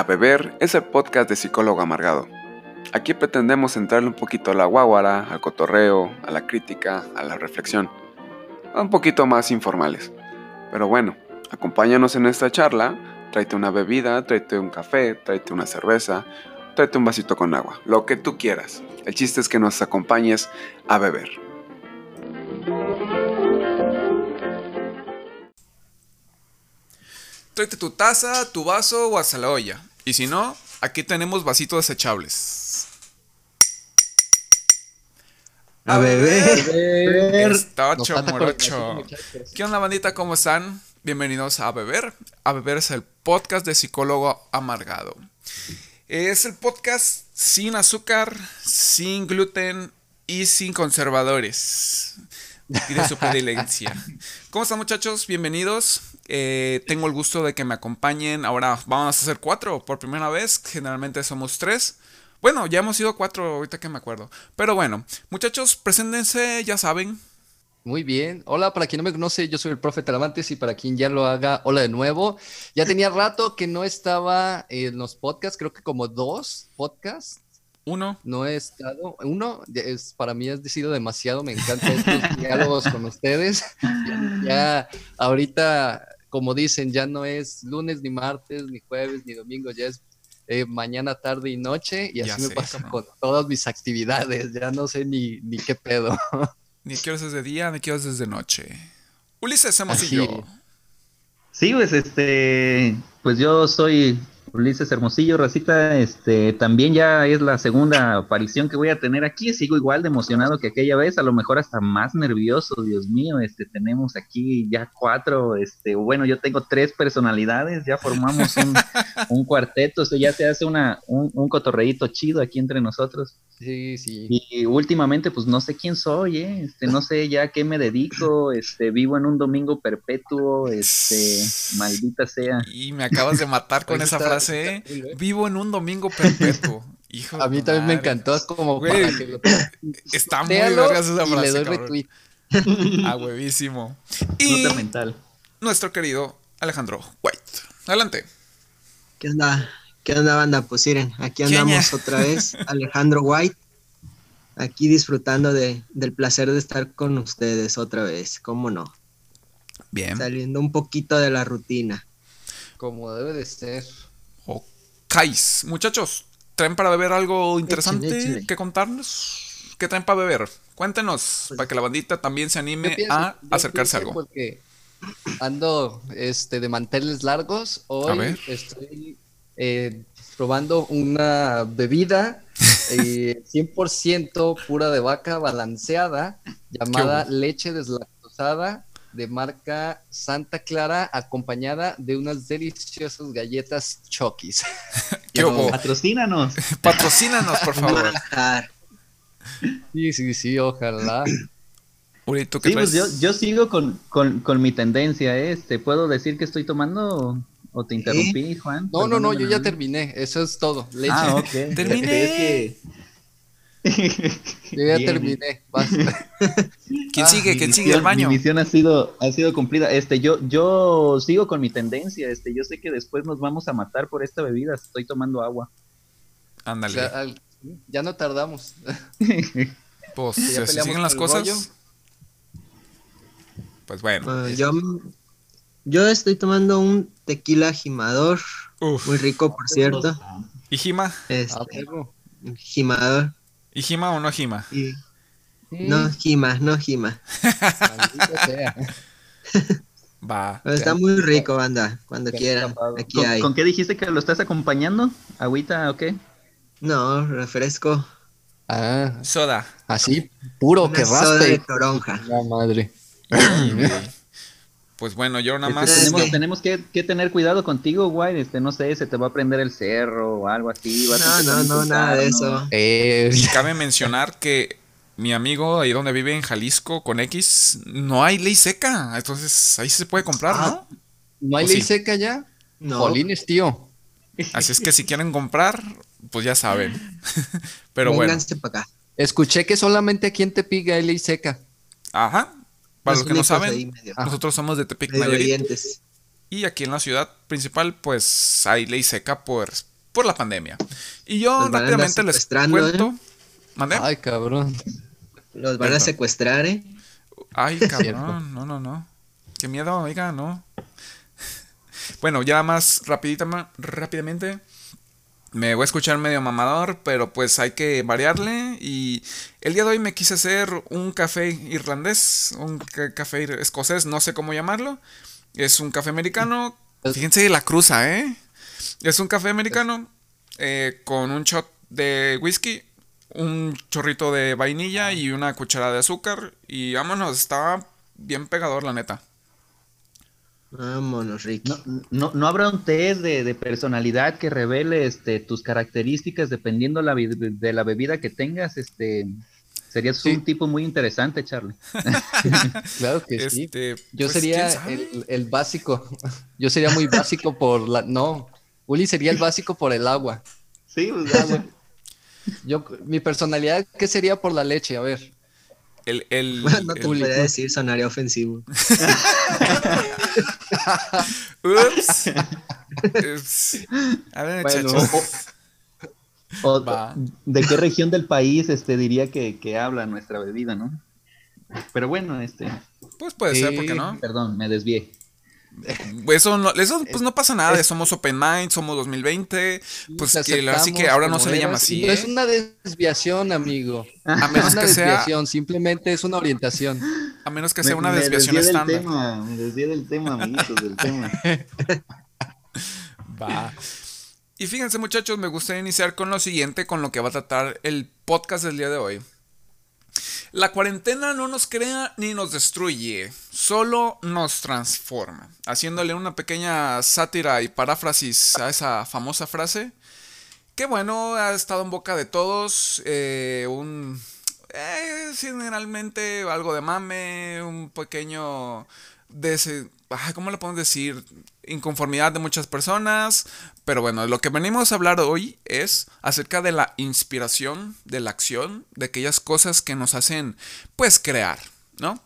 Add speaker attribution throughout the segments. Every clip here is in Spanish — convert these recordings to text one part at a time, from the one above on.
Speaker 1: A Beber es el podcast de Psicólogo Amargado. Aquí pretendemos entrarle un poquito a la guaguara, al cotorreo, a la crítica, a la reflexión. Un poquito más informales. Pero bueno, acompáñanos en esta charla, tráete una bebida, tráete un café, tráete una cerveza, tráete un vasito con agua, lo que tú quieras. El chiste es que nos acompañes a beber. Tráete tu taza, tu vaso o hasta la olla. Y si no, aquí tenemos vasitos desechables.
Speaker 2: A beber.
Speaker 3: Coordinación, muchachos.
Speaker 1: ¿Qué onda, bandita? ¿Cómo están? Bienvenidos a Beber. A Beber es el podcast de psicólogo amargado. Es el podcast sin azúcar, sin gluten y sin conservadores. Y de su predilección. ¿Cómo están, muchachos? Bienvenidos. Eh, tengo el gusto de que me acompañen. Ahora vamos a hacer cuatro por primera vez. Generalmente somos tres. Bueno, ya hemos sido cuatro ahorita que me acuerdo. Pero bueno, muchachos, preséntense, ya saben.
Speaker 3: Muy bien. Hola, para quien no me conoce, yo soy el profe Talamantes y para quien ya lo haga, hola de nuevo. Ya tenía rato que no estaba en los podcasts, creo que como dos podcasts.
Speaker 1: Uno.
Speaker 3: No he estado. Uno, es, para mí ha sido demasiado. Me encantan estos diálogos con ustedes. Ya, ya ahorita, como dicen, ya no es lunes, ni martes, ni jueves, ni domingo, ya es eh, mañana, tarde y noche. Y
Speaker 1: Ya
Speaker 3: así me pasa con todas mis actividades. Ya no sé ni, ni qué pedo.
Speaker 1: Ni quiero desde día, ni quiero desde noche. Ulises Hermosillo.
Speaker 3: es.
Speaker 2: Sí, pues este, pues yo soy Ulises Hermosillo, Racita, este, también ya es la segunda aparición que voy a tener aquí, sigo igual de emocionado que aquella vez, a lo mejor hasta más nervioso, Dios mío, este, tenemos aquí ya cuatro, este, bueno, yo tengo tres personalidades, ya formamos un, un cuarteto, eso ya se hace una, un, un cotorreíto chido aquí entre nosotros.
Speaker 3: Sí, sí.
Speaker 2: Y últimamente, pues no sé quién soy, ¿eh? Este, no sé ya a qué me dedico, este, vivo en un domingo perpetuo, este, maldita sea.
Speaker 1: Y me acabas de matar con esa
Speaker 3: está-
Speaker 1: frase. ¿eh?
Speaker 3: ¿eh?
Speaker 1: Vivo en un domingo perpetuo. Hijo
Speaker 3: A mí también me encantó, es como
Speaker 1: Güey,
Speaker 3: para que lo
Speaker 1: Está muy vergas esa
Speaker 3: y le
Speaker 1: frase,
Speaker 3: doy
Speaker 1: cabrón.
Speaker 3: retweet.
Speaker 1: A huevísimo. Y
Speaker 2: Nota mental.
Speaker 1: nuestro querido Alejandro White. Adelante.
Speaker 4: ¿Qué onda? ¿Qué onda, banda? Pues miren, aquí
Speaker 1: ¿Qué
Speaker 4: andamos otra vez, Alejandro White, aquí disfrutando de, del placer de estar con ustedes otra vez, ¿cómo no?
Speaker 1: Bien.
Speaker 4: Saliendo un poquito de la rutina.
Speaker 3: Como debe de ser.
Speaker 1: Kais. Muchachos, ¿traen para beber algo interesante
Speaker 4: échale.
Speaker 1: que contarnos? ¿Qué traen para beber? Cuéntenos,
Speaker 4: Pues,
Speaker 1: para que la bandita también se anime
Speaker 3: pienso-
Speaker 1: a acercarse a algo.
Speaker 3: Porque ando este, de manteles largos. Hoy
Speaker 1: ver.
Speaker 3: estoy eh, probando una bebida eh, 100% pura de vaca balanceada llamada leche deslactosada de marca Santa Clara acompañada de unas deliciosas galletas Chokis.
Speaker 1: ¿Qué hubo?
Speaker 2: Patrocínanos.
Speaker 1: Patrocínanos, por favor.
Speaker 3: Sí, sí, sí, ojalá.
Speaker 1: Uri, ¿tú qué
Speaker 2: Sí, pues yo, yo sigo con, con, con mi tendencia, ¿eh? este, ¿puedo decir que estoy tomando o, te interrumpí, Juan?
Speaker 3: No, no, no, yo ya terminé. Eso es todo. Leche.
Speaker 2: Ah, ok.
Speaker 1: Terminé.
Speaker 2: Es que-
Speaker 3: Yo ya
Speaker 2: Bien.
Speaker 3: terminé.
Speaker 1: ¿Quién
Speaker 3: Ah,
Speaker 1: sigue?
Speaker 2: Mi
Speaker 1: ¿Quién sigue?
Speaker 2: misión-
Speaker 1: El baño.
Speaker 2: Mi misión ha sido, ha sido cumplida. Este, yo, yo sigo con mi tendencia. Este, yo sé que después nos vamos a matar por esta bebida. Estoy tomando agua.
Speaker 3: O
Speaker 1: Ándale.
Speaker 3: sea, al- ya no tardamos.
Speaker 1: Pues
Speaker 3: ya
Speaker 1: si así
Speaker 3: peleamos
Speaker 1: siguen las cosas.
Speaker 3: rollo.
Speaker 1: Pues bueno.
Speaker 4: Pues, yo, yo estoy tomando un tequila gimador,
Speaker 1: Uf.
Speaker 4: muy rico, por cierto.
Speaker 1: ¿Y Jima?
Speaker 4: Este,
Speaker 3: Ah, perro.
Speaker 4: gimador.
Speaker 1: ¿Y Jima o no Jima?
Speaker 3: Sí,
Speaker 4: no, gima, no
Speaker 3: sea.
Speaker 1: Va.
Speaker 4: Pero está muy rico, banda, cuando quieran. Aquí
Speaker 2: ¿Con,
Speaker 4: hay.
Speaker 2: con qué dijiste que lo estás acompañando? ¿Agüita o qué?
Speaker 4: No, refresco.
Speaker 3: Ah,
Speaker 1: Soda.
Speaker 3: así, puro
Speaker 4: Una
Speaker 3: que
Speaker 4: soda de
Speaker 3: raspe.
Speaker 4: toronja.
Speaker 3: La madre.
Speaker 1: Pues bueno, yo nada
Speaker 2: Este,
Speaker 1: más.
Speaker 2: Tenemos
Speaker 4: que-
Speaker 2: tenemos que, que tener cuidado contigo, güey. Este, no sé, se te va a prender el cerro o algo así. vas
Speaker 4: No, no, no, nada de eso.
Speaker 3: Eh,
Speaker 1: Cabe mencionar que mi amigo ahí donde vive en Jalisco con X no hay ley seca. Entonces ahí se puede comprar, ¿no?
Speaker 3: ¿No hay
Speaker 1: ¿O
Speaker 3: ley
Speaker 1: sí?
Speaker 3: seca ya?
Speaker 4: No.
Speaker 3: Jolines, tío.
Speaker 1: Así es que si quieren comprar, pues ya saben. Pero bueno.
Speaker 4: Vénganse para acá.
Speaker 3: Escuché que solamente aquí en Tepic hay ley seca.
Speaker 1: Ajá. Para los que no saben,
Speaker 4: medio-
Speaker 1: nosotros somos de Tepic
Speaker 4: medio
Speaker 1: Nayarit. Y aquí en la ciudad principal, pues hay ley seca, pues por la pandemia. Y yo
Speaker 4: Los
Speaker 1: rápidamente les cuento. ¿Mandé?
Speaker 3: Ay, cabrón.
Speaker 4: Los van a secuestrar, ¿eh?
Speaker 1: Ay, cabrón, no, no, no. Qué miedo, oiga, no. Bueno, ya más rapidita, rápidamente. Me voy a escuchar medio mamador, pero pues hay que variarle. Y el día de hoy me quise hacer un café irlandés, un ca- café escocés, no sé cómo llamarlo. Es un café americano. Fíjense la cruza, ¿eh? Es un café americano eh, con un shot de whisky, un chorrito de vainilla y una cucharada de azúcar. Y vámonos, estaba bien pegador, la neta.
Speaker 4: Vámonos, Ricky.
Speaker 2: No, no, no habrá un test de, de personalidad que revele este, tus características dependiendo la, de la bebida que tengas. Este, serías
Speaker 3: Sí.
Speaker 2: un tipo muy interesante, Charlie.
Speaker 3: Claro que sí.
Speaker 1: Este,
Speaker 3: Yo
Speaker 1: pues,
Speaker 3: sería el, el básico. Yo sería muy básico por la. No. Uli sería el básico por el agua.
Speaker 2: Sí, pues agua.
Speaker 3: Yo, mi personalidad, ¿qué sería por la leche? A ver.
Speaker 1: El, el,
Speaker 4: no te
Speaker 1: el-
Speaker 4: podría decir, sonaría ofensivo.
Speaker 1: Ups. Ups. A ver,
Speaker 3: Bueno.
Speaker 2: O-. ¿De qué región del país este, diría que, que habla nuestra bebida, no? Pero bueno, este,
Speaker 1: Pues puede ser, ¿por qué
Speaker 3: Sí.
Speaker 1: no?
Speaker 2: perdón, me desvié.
Speaker 1: Eso no, eso pues no pasa nada, somos open mind, somos 2020, pues
Speaker 3: te
Speaker 1: que ahora que no se le llama así,
Speaker 3: No es
Speaker 1: ¿eh?
Speaker 3: una desviación, amigo.
Speaker 1: A
Speaker 3: No es
Speaker 1: menos
Speaker 3: una
Speaker 1: que sea,
Speaker 3: simplemente es una orientación.
Speaker 1: a menos que sea una
Speaker 2: me
Speaker 1: desviación
Speaker 2: del
Speaker 1: estándar.
Speaker 2: tema, me desvié del tema, amiguitos, del tema.
Speaker 1: Va. Y fíjense muchachos, me gustaría iniciar con lo siguiente, con lo que va a tratar el podcast del día de hoy. La cuarentena no nos crea ni nos destruye, solo nos transforma. Haciéndole una pequeña sátira y paráfrasis a esa famosa frase, que bueno, ha estado en boca de todos, eh, un... eh, generalmente algo de mame, un pequeño... Ay, ¿Cómo le podemos decir? Inconformidad de muchas personas. Pero bueno, lo que venimos a hablar hoy es acerca de la inspiración, de la acción, de aquellas cosas que nos hacen, pues, crear, ¿no?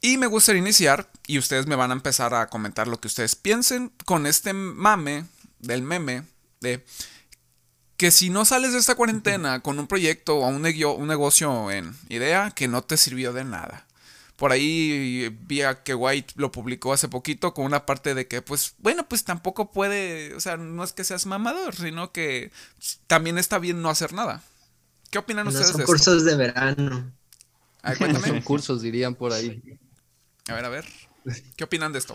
Speaker 1: Y me gustaría iniciar, y ustedes me van a empezar a comentar lo que ustedes piensen, con este mame del meme de que si no sales de esta cuarentena con un proyecto o un negocio en idea, que no te sirvió de nada. Por ahí vi a que White lo publicó hace poquito con una parte de que, pues, bueno, pues tampoco puede, o sea, no es que seas mamador, sino que también está bien no hacer nada. ¿Qué opinan
Speaker 4: No
Speaker 1: ustedes
Speaker 4: son
Speaker 1: de esto?
Speaker 4: cursos de verano.
Speaker 1: A ver,
Speaker 3: No
Speaker 1: cuéntame.
Speaker 3: son cursos, dirían por ahí.
Speaker 1: A ver, a ver. ¿Qué opinan de esto?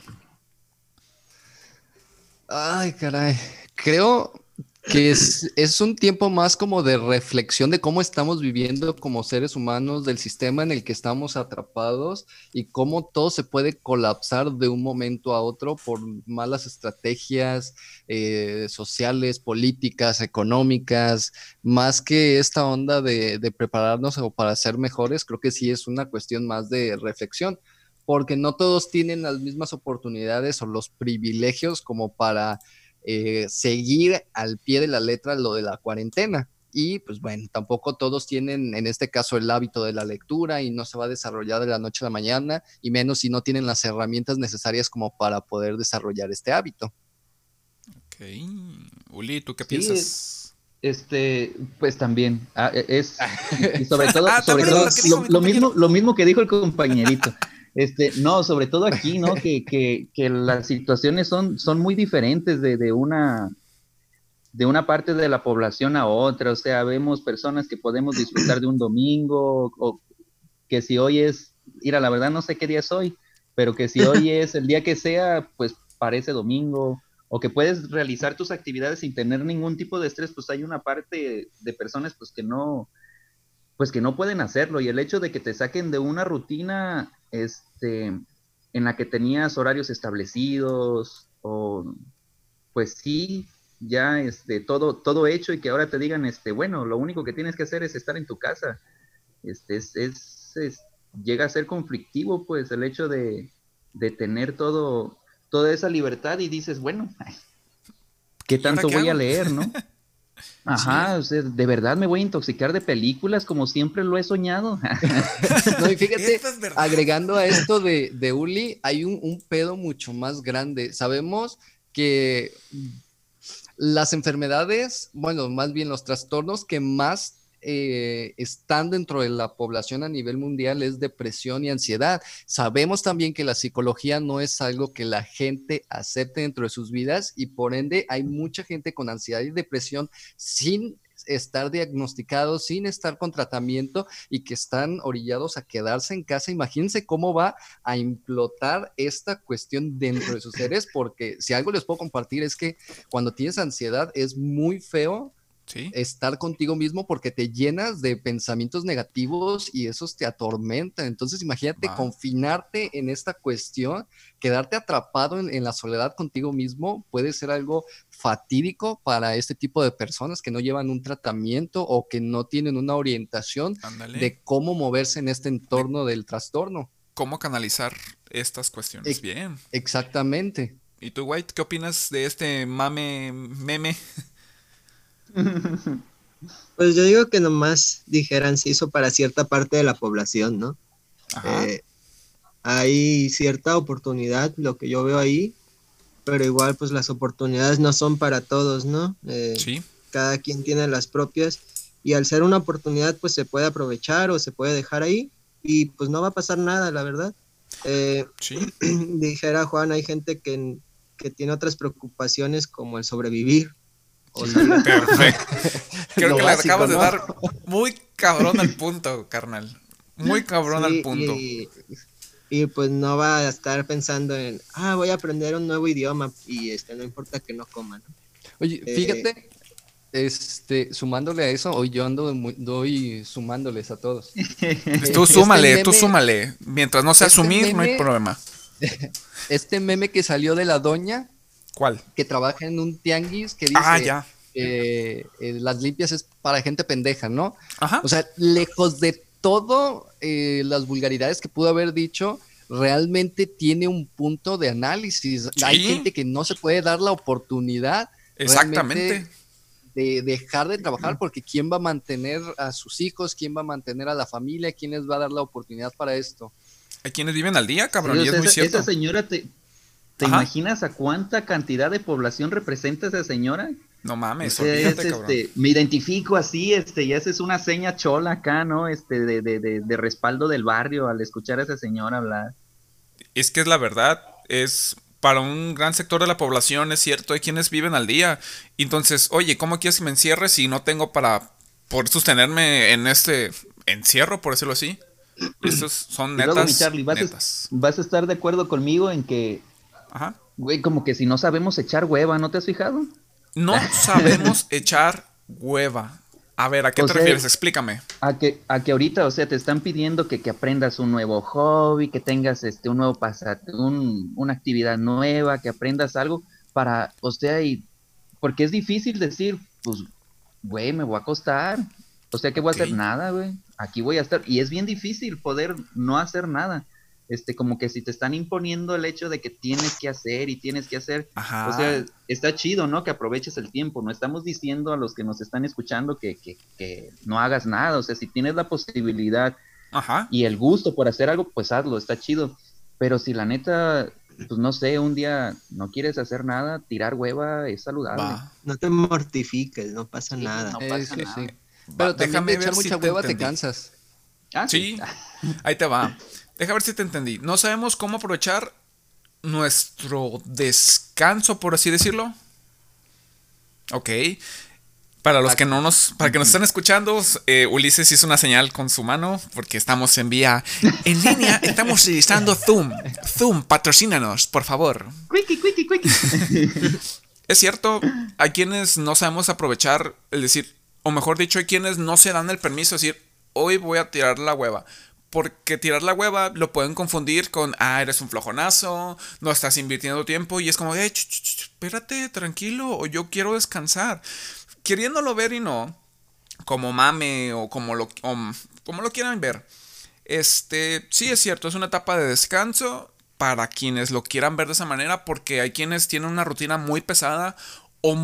Speaker 3: Ay, caray. Creo que es, es un tiempo más como de reflexión de cómo estamos viviendo como seres humanos, del sistema en el que estamos atrapados y cómo todo se puede colapsar de un momento a otro por malas estrategias eh, sociales, políticas, económicas, más que esta onda de, de prepararnos o para ser mejores, creo que sí es una cuestión más de reflexión porque no todos tienen las mismas oportunidades o los privilegios como para eh, seguir al pie de la letra lo de la cuarentena. Y pues bueno, tampoco todos tienen en este caso el hábito de la lectura y no se va a desarrollar de la noche a la mañana, y menos si no tienen las herramientas necesarias como para poder desarrollar este hábito.
Speaker 1: Ok. Uli, ¿tú qué
Speaker 2: Sí,
Speaker 1: piensas?
Speaker 2: Este, pues también, ah, e- es, y sobre todo,
Speaker 1: Ah,
Speaker 2: sobre todo
Speaker 1: lo
Speaker 2: mismo, lo mismo que dijo el compañerito. Este, no, sobre todo aquí, ¿no? Que, que, las situaciones son, son muy diferentes de, de una de una parte de la población a otra. O sea, vemos personas que podemos disfrutar de un domingo, o que si hoy es, mira, la verdad no sé qué día es hoy, pero que si hoy es el día que sea, pues parece domingo, o que puedes realizar tus actividades sin tener ningún tipo de estrés, pues hay una parte de personas pues que no, pues que no pueden hacerlo, y el hecho de que te saquen de una rutina, este, en la que tenías horarios establecidos, o pues sí, ya este, todo, todo hecho, y que ahora te digan, este, bueno, lo único que tienes que hacer es estar en tu casa, este, es, es, es- llega a ser conflictivo, pues, el hecho de, de tener todo, toda esa libertad, y dices, bueno, ¿qué tanto voy a leer, no? Ajá, o sea, de verdad me voy a intoxicar de películas como siempre lo he soñado.
Speaker 3: No, y fíjate,
Speaker 1: es
Speaker 3: agregando a esto de, de Uli, hay un, un pedo mucho más grande. Sabemos que las enfermedades, bueno, más bien los trastornos que más eh, están dentro de la población a nivel mundial es depresión y ansiedad. Sabemos también que la psicología no es algo que la gente acepte dentro de sus vidas y por ende hay mucha gente con ansiedad y depresión sin estar diagnosticados, sin estar con tratamiento y que están orillados a quedarse en casa. Imagínense cómo va a implotar esta cuestión dentro de sus seres, porque si algo les puedo compartir es que cuando tienes ansiedad es muy feo estar contigo mismo porque te llenas de pensamientos negativos y esos te atormentan. Entonces imagínate confinarte en esta cuestión, quedarte atrapado en, la soledad contigo mismo puede ser algo fatídico para este tipo de personas que no llevan un tratamiento o que no tienen una orientación de cómo moverse en este entorno del trastorno.
Speaker 1: ¿Cómo canalizar estas cuestiones? Bien.
Speaker 3: Exactamente.
Speaker 1: ¿Y tú, White, qué opinas de este mame meme?
Speaker 4: Pues yo digo que nomás dijeran se hizo para cierta parte de la población, ¿no? Eh, hay cierta oportunidad, lo que yo veo ahí, pero igual pues las oportunidades no son para todos, ¿no? Eh, sí. Cada quien tiene las propias y al ser una oportunidad pues se puede aprovechar o se puede dejar ahí y pues no va a pasar nada, la verdad. Eh, sí. Dijera Juan, hay gente que, que tiene otras preocupaciones como el sobrevivir
Speaker 1: Perfecto. Creo que le acabas de dar muy cabrón al punto, carnal. Muy cabrón al punto.
Speaker 4: Y, pues no va a estar pensando en, ah, voy a aprender un nuevo idioma y este no importa que no coman.
Speaker 3: Oye, eh, fíjate, este, sumándole a eso, hoy yo ando doy sumándoles a todos.
Speaker 1: tú súmale, este tú súmale. Mientras no sea este asumir, no hay problema.
Speaker 3: Este meme que salió de la doña,
Speaker 1: ¿Cuál?
Speaker 3: Que trabaja en un tianguis que dice ah, ya. Eh, las limpias es para gente pendeja, ¿no? Ajá. O sea, lejos de todo eh, las vulgaridades que pudo haber dicho, realmente tiene un punto de análisis. Hay gente que no se puede dar la oportunidad. Exactamente. De dejar de trabajar porque quién va a mantener a sus hijos, quién va a mantener a la familia, quién les va a dar la oportunidad para esto.
Speaker 1: Hay quienes viven al día, cabrón, y es muy cierto.
Speaker 2: Esa señora te, ¿Te imaginas a cuánta cantidad de población representa esa señora?
Speaker 1: No mames,
Speaker 2: este, me identifico así, este, y esa es una seña chola acá, ¿no? Este, de, de, de, respaldo del barrio al escuchar a esa señora hablar.
Speaker 1: Es que es la verdad, es para un gran sector de la población, es cierto, hay quienes viven al día. Entonces, oye, ¿cómo quieres que me encierre si no tengo para poder sostenerme en este encierro, por decirlo así? Estos son netas,
Speaker 2: netas. vas a estar de acuerdo conmigo en que Ajá. Güey, como que si no sabemos echar hueva, ¿no te has fijado?
Speaker 1: No sabemos echar hueva. A ver, ¿a qué te refieres? Explícame.
Speaker 2: A que, a que ahorita, o sea, te están pidiendo que, aprendas un nuevo hobby, que tengas este un nuevo pasat un, una actividad nueva, que aprendas algo para, o sea, y porque es difícil decir, pues, güey, me voy a acostar. O sea, que voy a hacer nada, güey. Aquí voy a estar. Y es bien difícil poder no hacer nada este, como que si te están imponiendo el hecho de que tienes que hacer y tienes que hacer, o sea, está chido, ¿no? Que aproveches el tiempo, no estamos diciendo a los que nos están escuchando que, que, que no hagas nada, o sea, si tienes la posibilidad y el gusto por hacer algo, pues hazlo, está chido, pero si la neta, pues no sé, un día no quieres hacer nada, tirar hueva es saludable.
Speaker 4: No te mortifiques, no pasa nada.
Speaker 3: No pasa nada. Pero también echar mucha hueva te cansas.
Speaker 1: Ah, sí, ahí te va. Deja ver si te entendí. No sabemos cómo aprovechar nuestro descanso, por así decirlo. Ok. Para los que no nos, para que nos estén escuchando, eh, Ulises hizo una señal con su mano porque estamos en vía en línea. Estamos utilizando Zoom. Zoom, patrocínanos, por favor. Quickie, quickie, quickie. es cierto, hay quienes no sabemos aprovechar, es decir, o mejor dicho, hay quienes no se dan el permiso de decir, hoy voy a tirar la hueva. Porque tirar la hueva lo pueden confundir con, ah, eres un flojonazo, no estás invirtiendo tiempo y es como, eh, espérate, tranquilo, o yo quiero descansar. Queriéndolo ver y no, como mame o como lo, como lo quieran ver. Este, sí es cierto, es una etapa de descanso para quienes lo quieran ver de esa manera, porque hay quienes tienen una rutina muy pesada o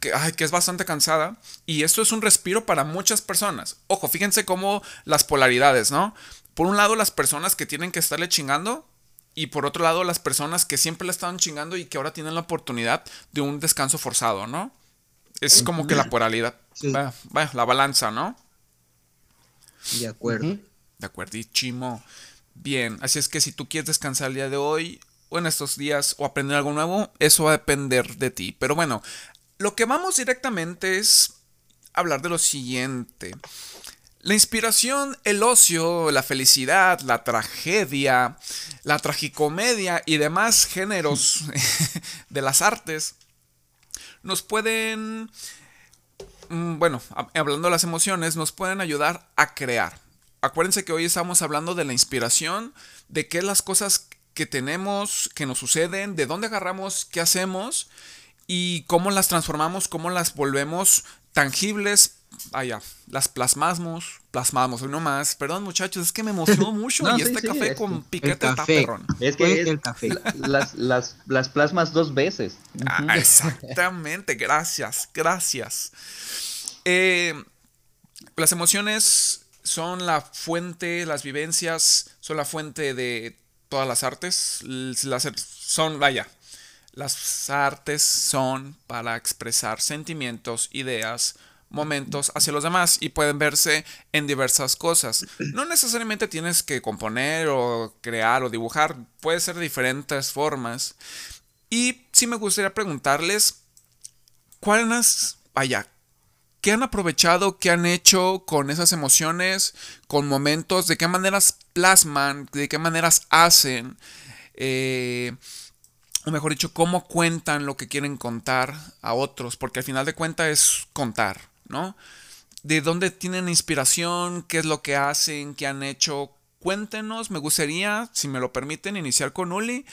Speaker 1: que, que, es bastante cansada. Y esto es un respiro para muchas personas. Ojo, fíjense cómo las polaridades, ¿no? Por un lado, las personas que tienen que estarle chingando. Y por otro lado, las personas que siempre le estaban chingando y que ahora tienen la oportunidad de un descanso forzado, ¿no? Es como que la polaridad,
Speaker 4: Sí.
Speaker 1: la balanza, ¿no?
Speaker 4: De acuerdo.
Speaker 1: De acuerdo, chimo. Bien, así es que si tú quieres descansar el día de hoy o en estos días o aprender algo nuevo, eso va a depender de ti. Pero bueno, lo que vamos directamente es hablar de lo siguiente. La inspiración, el ocio, la felicidad, la tragedia, la tragicomedia y demás géneros de las artes nos pueden, mm, bueno, hab- hablando de las emociones, nos pueden ayudar a crear. Acuérdense que hoy estamos hablando de la inspiración, de qué las cosas que tenemos, que nos suceden, de dónde agarramos, qué hacemos y cómo las transformamos, cómo las volvemos tangibles. Vaya, las plasmamos, plasmamos, hoy no más. Perdón, muchachos, es que me emocionó mucho
Speaker 2: No,
Speaker 1: y
Speaker 2: sí,
Speaker 1: este
Speaker 2: sí,
Speaker 1: café
Speaker 2: es
Speaker 1: con
Speaker 2: que-
Speaker 1: piquete está perrón.
Speaker 2: Es que es
Speaker 4: el café.
Speaker 2: la- las, las, las plasmas dos veces.
Speaker 1: Ah, exactamente, gracias, gracias. Eh, las emociones son la fuente, las vivencias son la fuente de todas las artes. Las, son, vaya, las artes son para expresar sentimientos, ideas, momentos hacia los demás y pueden verse en diversas cosas. No necesariamente tienes que componer o crear o dibujar, puede ser de diferentes formas. Y sí me gustaría preguntarles, ¿cuáles, qué han aprovechado, qué han hecho con esas emociones, con momentos, de qué maneras plasman, de qué maneras hacen, eh, o mejor dicho, cómo cuentan lo que quieren contar a otros, porque al final de cuentas es contar, ¿no? De dónde tienen inspiración, qué es lo que hacen, qué han hecho. Cuéntenos, me gustaría, si me lo permiten, iniciar con Uli,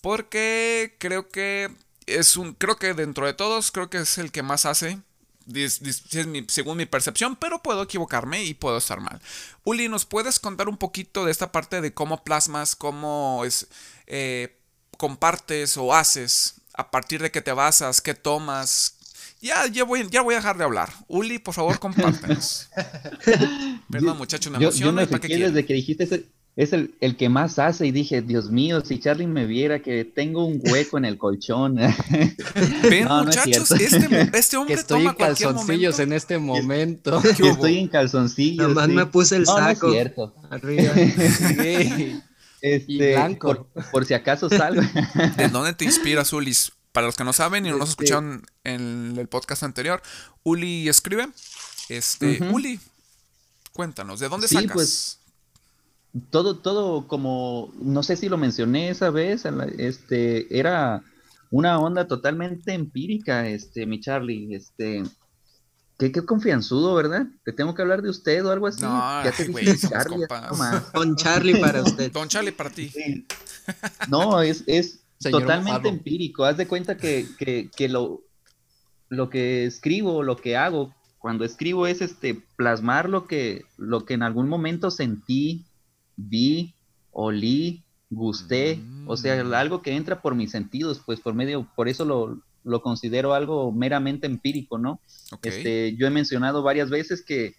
Speaker 1: porque creo que es un, creo que dentro de todos, creo que es el que más hace, según mi percepción, pero puedo equivocarme y puedo estar mal. Uli, ¿nos puedes contar un poquito de esta parte de cómo plasmas, cómo es, eh, compartes o haces, a partir de qué te basas, qué tomas? Ya, ya, voy, ya voy a dejar de hablar. Uli, por favor, compártenos. Perdón, muchachos, me
Speaker 2: Yo, yo me
Speaker 1: qué
Speaker 2: desde que dijiste ese- es el, el que más hace y dije, Dios mío, si Charlie me viera que tengo un hueco en el colchón.
Speaker 1: Ven,
Speaker 2: No, no es
Speaker 1: muchachos,
Speaker 2: cierto.
Speaker 1: este, este
Speaker 3: Que
Speaker 1: hombre
Speaker 3: estoy
Speaker 1: toma
Speaker 3: en calzoncillos en este momento.
Speaker 2: Estoy en calzoncillos.
Speaker 4: Nomás
Speaker 2: sí.
Speaker 4: me puse el
Speaker 2: No, no es
Speaker 4: saco
Speaker 2: cierto.
Speaker 4: arriba.
Speaker 3: Sí.
Speaker 2: Este,
Speaker 3: Y blanco.
Speaker 2: Por, por si acaso salgo.
Speaker 1: ¿De dónde te inspiras, Ulis? Para los que no saben y no nos
Speaker 2: Este-
Speaker 1: escucharon en el podcast anterior, Uli escribe. Este. Uli, cuéntanos, ¿de dónde
Speaker 2: Sí,
Speaker 1: sacas?
Speaker 2: pues, todo, todo como, no sé si lo mencioné esa vez, este, era una onda totalmente empírica, este, mi Charlie, este, qué, qué confianzudo, ¿verdad? Te tengo que hablar de usted o algo así.
Speaker 1: No,
Speaker 2: ya te dije Charlie.
Speaker 4: Con Charlie para usted.
Speaker 1: Don Charlie, para ti.
Speaker 2: Sí. No, es, es
Speaker 3: Señor
Speaker 2: totalmente empírico. Haz de cuenta que, que, que lo, lo que escribo, lo que hago cuando escribo es este plasmar lo que, lo que en algún momento sentí, vi, olí, gusté, o sea,
Speaker 1: Mm.
Speaker 2: algo que entra por mis sentidos, pues por medio, por eso lo, lo considero algo meramente empírico, ¿no? Este, yo he mencionado varias veces que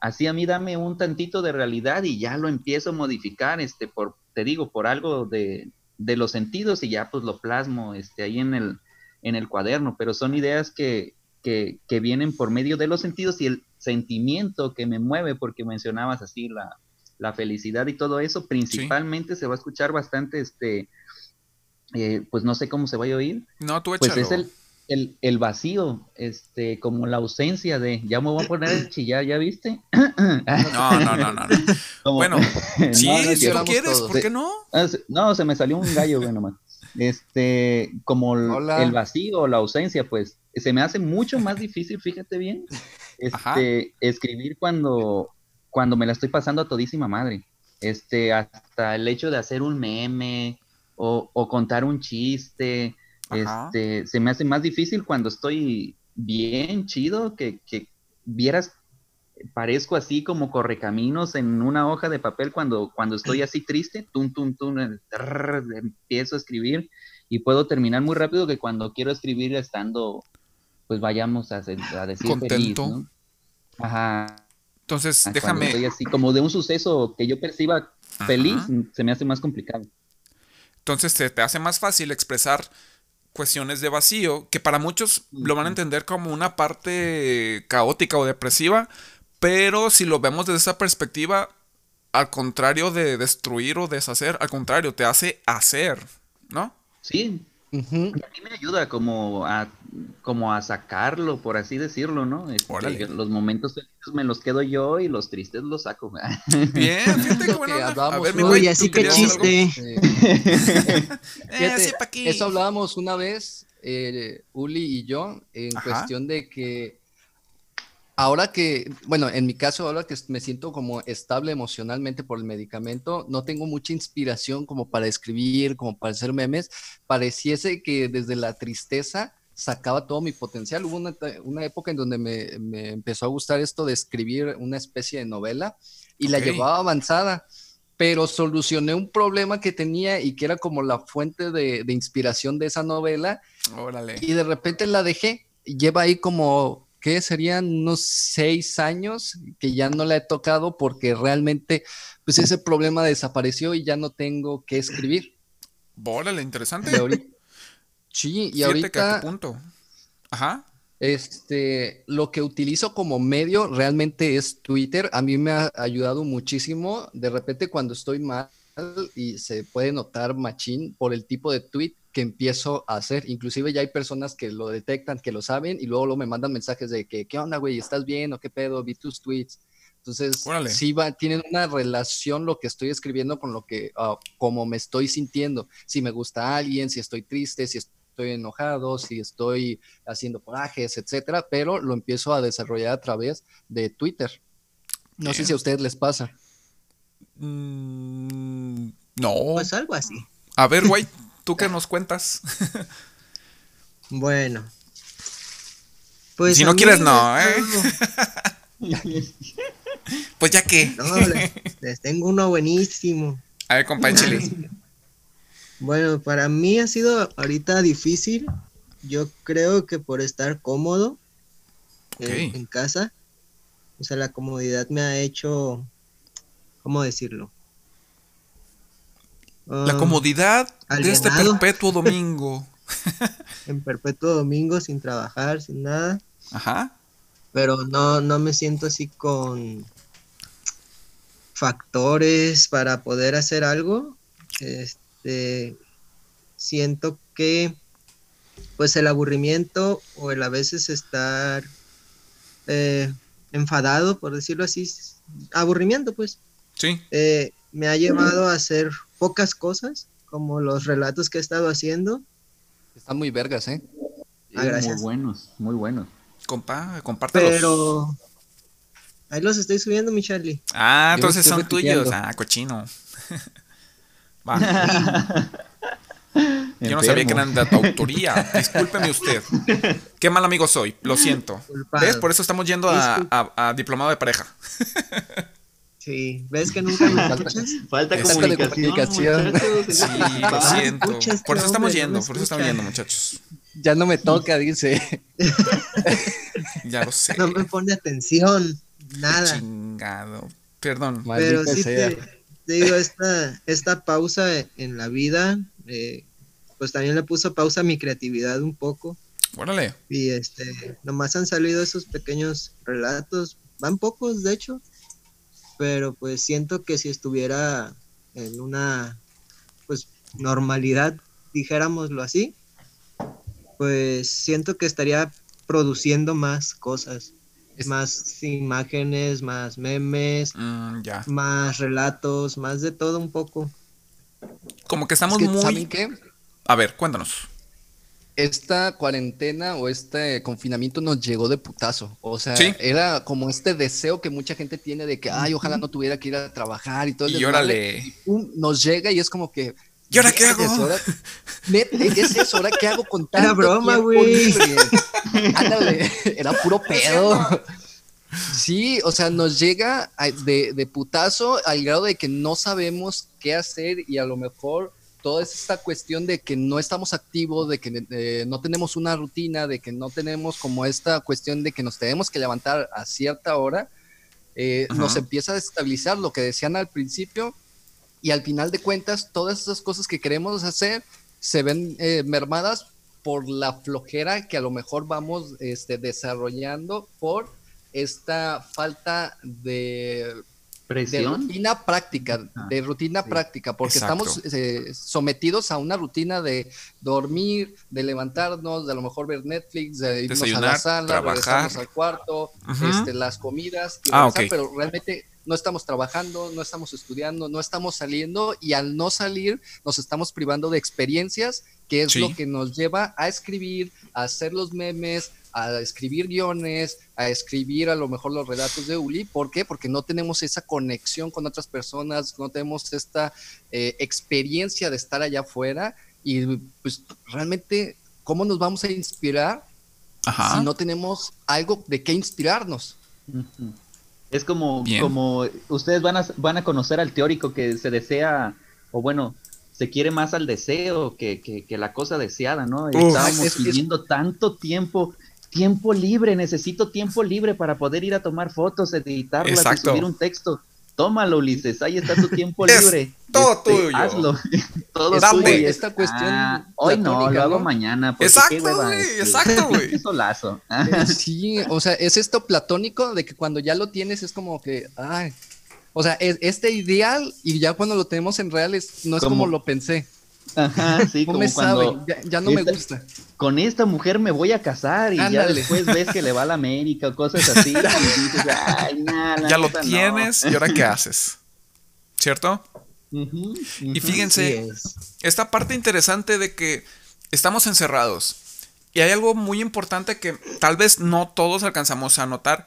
Speaker 2: así a mí dame un tantito de realidad y ya lo empiezo a modificar, este, por, te digo, por algo de, de los sentidos y ya pues lo plasmo, este, ahí en el, en el cuaderno, pero son ideas que, que, que vienen por medio de los sentidos y el sentimiento que me mueve, porque mencionabas así la, la felicidad y todo eso, principalmente se va a escuchar bastante, este, eh, pues no sé cómo se vaya a oír,
Speaker 1: no, tú
Speaker 2: pues
Speaker 1: échalo.
Speaker 2: es el, el, el vacío, este, como la ausencia de, ya me voy a poner a chillar, ¿ya viste?
Speaker 1: No, no, no, no. no.
Speaker 2: Como-
Speaker 1: Bueno,
Speaker 2: No,
Speaker 1: sí,
Speaker 2: no
Speaker 1: si.
Speaker 3: Éramos
Speaker 1: quieres,
Speaker 3: todos.
Speaker 1: ¿por qué no?
Speaker 2: Ah, se- No, se me salió un gallo, güey, nomás. Este, como el,
Speaker 3: Hola.
Speaker 2: el vacío, la ausencia, pues, se me hace mucho más difícil, fíjate bien,
Speaker 1: Ajá.
Speaker 2: este, escribir cuando, cuando me la estoy pasando a todísima madre. Este, hasta el hecho de hacer un meme o, o contar un chiste,
Speaker 1: Ajá.
Speaker 2: este, se me hace más difícil cuando estoy bien chido, que, que vieras, parezco así como correcaminos en una hoja de papel cuando, cuando estoy así triste, tum, tum, tum, trrr, empiezo a escribir y puedo terminar muy rápido que cuando quiero escribir estando, pues vayamos a, decir feliz,
Speaker 1: Contento.
Speaker 2: ¿no? Ajá.
Speaker 1: Entonces,
Speaker 2: Cuando
Speaker 1: déjame.
Speaker 2: estoy así como de un suceso que yo perciba feliz,
Speaker 1: Ajá.
Speaker 2: se me hace más complicado.
Speaker 1: Entonces, te, te hace más fácil expresar cuestiones de vacío, que para muchos lo van a entender como una parte caótica o depresiva, pero si lo vemos desde esa perspectiva, al contrario de destruir o deshacer, al contrario, te hace hacer, ¿no?
Speaker 2: Sí, a mí me ayuda como a, como a sacarlo, por así decirlo, ¿no? Este, los momentos felices me los quedo yo y los tristes los saco.
Speaker 1: Bien, fíjate qué bueno. A
Speaker 4: ver, mi güey, así que chiste.
Speaker 3: Eh, eso hablábamos una vez, eh, Uli y yo, en cuestión de que ahora que, bueno, en mi caso, ahora que me siento como estable emocionalmente por el medicamento, no tengo mucha inspiración como para escribir, como para hacer memes. Pareciese que desde la tristeza sacaba todo mi potencial. Hubo una, época en donde me, empezó a gustar esto de escribir una especie de novela y la llevaba avanzada, pero solucioné un problema que tenía y que era como la fuente de, de inspiración de esa novela.
Speaker 1: Órale.
Speaker 3: Y de repente la dejé. Lleva ahí como que serían unos seis años que ya no la he tocado porque realmente pues ese problema desapareció y ya no tengo que escribir.
Speaker 1: Órale, interesante.
Speaker 3: sí, y ahorita...
Speaker 1: punto. Ajá.
Speaker 3: Este, lo que utilizo como medio realmente es Twitter. A mí me ha ayudado muchísimo. De repente cuando estoy mal y se puede notar machín por el tipo de tweet que empiezo a hacer. Inclusive ya hay personas que lo detectan, que lo saben y luego, me mandan mensajes de que, ¿qué onda, güey? ¿Estás bien o qué pedo? Vi tus tweets. Entonces, sí va, tienen una relación lo que estoy escribiendo con lo que, uh, como me estoy sintiendo. Si me gusta alguien, si estoy triste, si estoy enojado, si estoy haciendo corajes, etcétera, pero lo empiezo a desarrollar a través de Twitter. No sé si a ustedes les pasa.
Speaker 1: Mm, no.
Speaker 4: Pues algo así.
Speaker 1: A ver, güey, ¿Tú qué nos cuentas?
Speaker 4: bueno. Pues
Speaker 1: si no quieres, no, ¿eh? pues ya que.
Speaker 4: No, les, tengo uno buenísimo.
Speaker 1: A ver, compa Chile.
Speaker 4: Bueno, para mí ha sido ahorita difícil. Yo creo que por estar cómodo en, casa. O sea, la comodidad me ha hecho. ¿Cómo decirlo?
Speaker 1: La ah, comodidad de este perpetuo domingo.
Speaker 4: en perpetuo domingo, sin trabajar, sin nada.
Speaker 1: Ajá.
Speaker 4: Pero no, no me siento así con factores para poder hacer algo. Este, siento que pues el aburrimiento o el a veces estar eh, enfadado, por decirlo así, aburrimiento pues.
Speaker 1: Sí.
Speaker 4: Eh, me ha llevado a hacer pocas cosas, como los relatos que he estado haciendo.
Speaker 3: Están muy vergas, ¿eh?
Speaker 4: Ah, gracias.
Speaker 2: Muy buenos, muy buenos.
Speaker 1: Compa, compártelos.
Speaker 4: Pero ahí los estoy subiendo, mi Charlie.
Speaker 1: Ah, entonces son tuyos. Ah, cochino. Va. Yo no sabía que eran de tu autoría. Discúlpeme usted. Qué mal amigo soy. Lo siento. ¿Ves? Por eso estamos yendo a diplomado de pareja.
Speaker 4: Sí, ¿ves que nunca me escuchas?
Speaker 2: Falta comunicación.
Speaker 1: Sí, lo siento. Por eso estamos yendo, por eso estamos yendo, muchachos.
Speaker 3: Ya no me toca, dice.
Speaker 1: ya lo sé.
Speaker 4: No me pone atención, nada.
Speaker 1: Chingado. Perdón.
Speaker 4: Pero sí te, digo, esta, esta pausa en la vida, eh, pues también le puso pausa a mi creatividad un poco.
Speaker 1: Órale.
Speaker 4: Y este, nomás han salido esos pequeños relatos, van pocos de hecho, pero pues siento que si estuviera en una pues normalidad, dijéramoslo así, pues siento que estaría produciendo más cosas, más imágenes, más memes,
Speaker 1: mm,
Speaker 4: más relatos, más de todo un poco.
Speaker 1: Como que estamos muy...
Speaker 3: qué?
Speaker 1: A ver, cuéntanos
Speaker 3: esta cuarentena o este confinamiento nos llegó de putazo. O sea, era como este deseo que mucha gente tiene de que, ay, ojalá no tuviera que ir a trabajar y todo
Speaker 1: el Y órale.
Speaker 3: nos llega y es como que.
Speaker 1: ¿Y ahora qué hago?
Speaker 3: Es eso, ¿ahora qué hago con tanto
Speaker 4: Era broma, güey.
Speaker 3: Ándale, era puro pedo. Sí, o sea, nos llega de, de putazo al grado de que no sabemos qué hacer y a lo mejor toda esta cuestión de que no estamos activos, de que eh, no tenemos una rutina, de que no tenemos como esta cuestión de que nos tenemos que levantar a cierta hora, eh, nos empieza a estabilizar lo que decían al principio y al final de cuentas todas esas cosas que queremos hacer se ven eh, mermadas por la flojera que a lo mejor vamos este, desarrollando por esta falta de de rutina práctica, ah, de rutina práctica, porque estamos eh, sometidos a una rutina de dormir, de levantarnos, de a lo mejor ver Netflix, de irnos a la sala, trabajar. al cuarto, este, las comidas, ah, pero realmente no estamos trabajando, no estamos estudiando, no estamos saliendo y al no salir nos estamos privando de experiencias que es lo que nos lleva a escribir, a hacer los memes, a escribir guiones, a escribir a lo mejor los relatos de Uli. ¿Por qué? Porque no tenemos esa conexión con otras personas, no tenemos esta eh, experiencia de estar allá afuera y pues realmente, ¿cómo nos vamos a inspirar si no tenemos algo de qué inspirarnos?
Speaker 2: Es como, como ustedes van a, van a conocer al teórico que se desea, o bueno, se quiere más al deseo que, que, la cosa deseada, ¿no? Estábamos pidiendo tanto tiempo, tiempo libre, necesito tiempo libre para poder ir a tomar fotos, editarlas, escribir un texto. Tómalo, Ulises, ahí está tu tiempo libre.
Speaker 1: Todo este, tuyo.
Speaker 2: Hazlo. todo tuyo. Esta cuestión. Ah, hoy no, lo hago mañana.
Speaker 1: Exacto, güey. Exacto, güey.
Speaker 2: solazo.
Speaker 3: sí, o sea, es esto platónico de que cuando ya lo tienes es como que, ay, o sea, es, este ideal y ya cuando lo tenemos en real no es como lo pensé.
Speaker 2: Ajá, sí, como cuando
Speaker 3: ya, no me gusta.
Speaker 2: Con esta mujer me voy a casar y ya después ves que le va a la América o cosas así. y dices, Ay,
Speaker 1: ya lo tienes y ahora qué haces. ¿Cierto? Y fíjense, esta parte interesante de que estamos encerrados. Y hay algo muy importante que tal vez no todos alcanzamos a notar,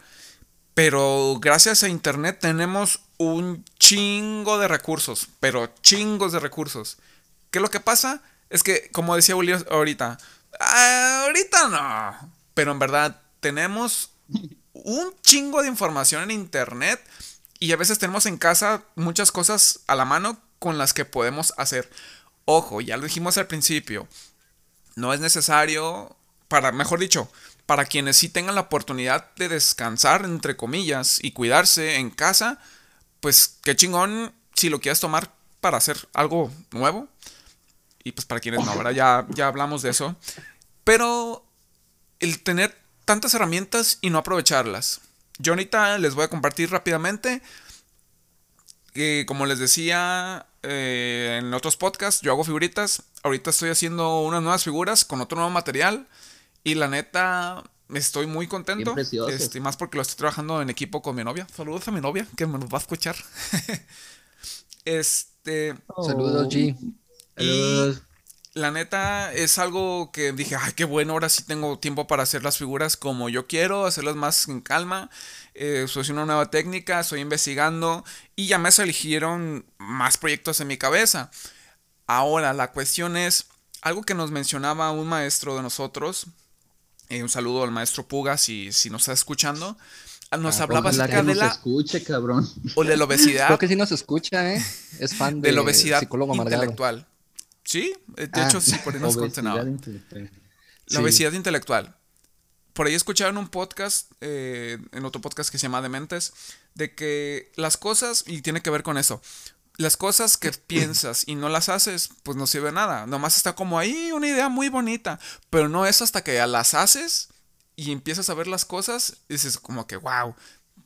Speaker 1: pero gracias a Internet tenemos un chingo de recursos, pero chingos de recursos. ¿Qué lo que pasa? Es que, como decía Julio ahorita, ah, ahorita no, pero en verdad tenemos un chingo de información en Internet y a veces tenemos en casa muchas cosas a la mano con las que podemos hacer. Ojo, ya lo dijimos al principio, no es necesario, para, mejor dicho, para quienes sí tengan la oportunidad de descansar, entre comillas, y cuidarse en casa, pues qué chingón si lo quieres tomar para hacer algo nuevo. Y pues para quienes no, ahora ya, ya hablamos de eso. Pero el tener tantas herramientas y no aprovecharlas. Yo ahorita les voy a compartir rápidamente. que como les decía eh, en otros podcasts, yo hago figuritas. Ahorita estoy haciendo unas nuevas figuras con otro nuevo material. Y la neta, estoy muy contento. Este, más porque lo estoy trabajando en equipo con mi novia. Saludos a mi novia, que me nos va a escuchar. este.
Speaker 3: Saludos, G.
Speaker 1: Y la neta es algo que dije, ay, qué bueno, ahora sí tengo tiempo para hacer las figuras como yo quiero, hacerlas más en calma. Eh, soy una nueva técnica, estoy investigando y ya me eligieron más proyectos en mi cabeza. Ahora, la cuestión es algo que nos mencionaba un maestro de nosotros, eh, un saludo al maestro Puga si, si nos está escuchando. Nos ah, hablaba acerca de la.
Speaker 2: escuche, cabrón.
Speaker 1: O de la obesidad.
Speaker 3: Creo que sí nos escucha, ¿eh? Es fan de,
Speaker 1: la obesidad intelectual. Sí, de ah, hecho, sí, por ahí nos La obesidad intelectual. Por ahí escucharon un podcast, eh, en otro podcast que se llama Dementes, de que las cosas, y tiene que ver con eso, las cosas que piensas y no las haces, pues no sirve nada. Nomás está como ahí una idea muy bonita. Pero no es hasta que ya las haces y empiezas a ver las cosas, dices como que wow.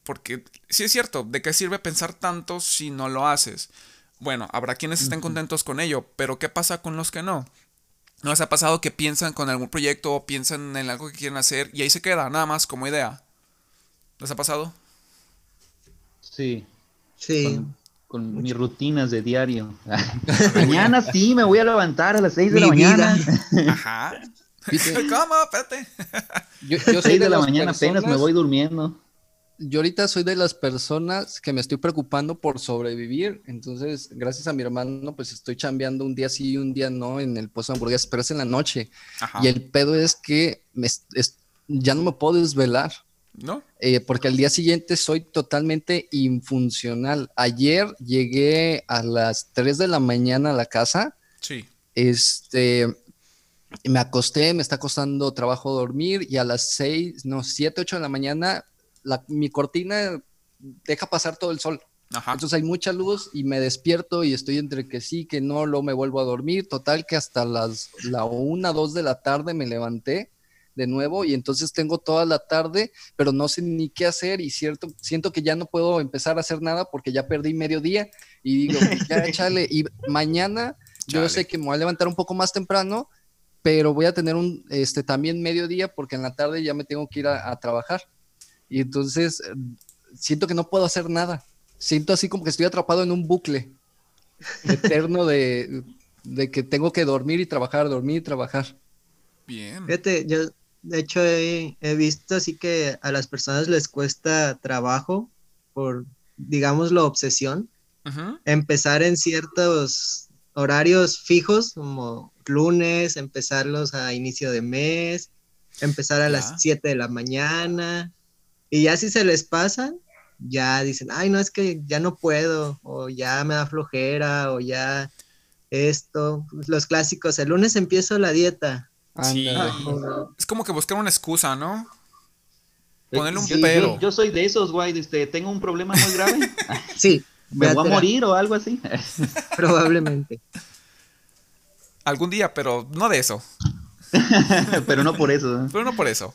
Speaker 1: Porque sí es cierto, ¿de qué sirve pensar tanto si no lo haces? Bueno, habrá quienes estén contentos con ello, pero ¿qué pasa con los que no? ¿No les ha pasado que piensan con algún proyecto o piensan en algo que quieren hacer y ahí se queda, nada más como idea? ¿Les ha pasado?
Speaker 2: Sí.
Speaker 4: Sí
Speaker 2: con mis rutinas de diario. mañana sí, me voy a levantar a las 6 de la mañana.
Speaker 1: Ajá. ¿Cómo? Espérate.
Speaker 2: Yo, yo soy de, la mañana apenas me voy durmiendo.
Speaker 3: Yo ahorita soy de las personas que me estoy preocupando por sobrevivir. Entonces, gracias a mi hermano, pues estoy chambeando un día sí y un día no en el puesto de hamburguesas, pero es en la noche. Y el pedo es que me, ya no me puedo desvelar.
Speaker 1: ¿No?
Speaker 3: Eh, porque al día siguiente soy totalmente infuncional. Ayer llegué a las 3 de la mañana a la casa.
Speaker 1: Sí.
Speaker 3: Este, me acosté, me está costando trabajo dormir y a las 6, no, 7, 8 de la mañana, mi cortina deja pasar todo el sol. Entonces hay mucha luz y me despierto y estoy entre que sí, que no, luego me vuelvo a dormir. Total que hasta las la una, dos de la tarde me levanté de nuevo y entonces tengo toda la tarde, pero no sé ni qué hacer y cierto, siento que ya no puedo empezar a hacer nada porque ya perdí medio día y digo, ya. Y mañana yo sé que me voy a levantar un poco más temprano, pero voy a tener un, este, también mediodía porque en la tarde ya me tengo que ir a, a trabajar. Y entonces siento que no puedo hacer nada siento así como que estoy atrapado en un bucle eterno de, que tengo que dormir y trabajar, dormir y trabajar.
Speaker 4: Bien. Fíjate, yo de hecho he, visto así que a las personas les cuesta trabajo por, digamos, la obsesión, empezar en ciertos horarios fijos, como lunes, empezarlos a inicio de mes, empezar a las 7 de la mañana, y ya si se les pasa, ya dicen, ay, no, es que ya no puedo, o ya me da flojera, o ya esto, los clásicos, el lunes empiezo la dieta.
Speaker 1: Sí. Es como que buscar una excusa, ¿no?
Speaker 2: Ponerle un pero. Yo, soy de esos, güey, este, tengo un problema muy grave.
Speaker 4: sí.
Speaker 2: ¿Me voy a morir o algo así?
Speaker 4: Probablemente.
Speaker 1: Algún día, pero no de eso.
Speaker 2: pero no por eso.
Speaker 1: Pero no por eso.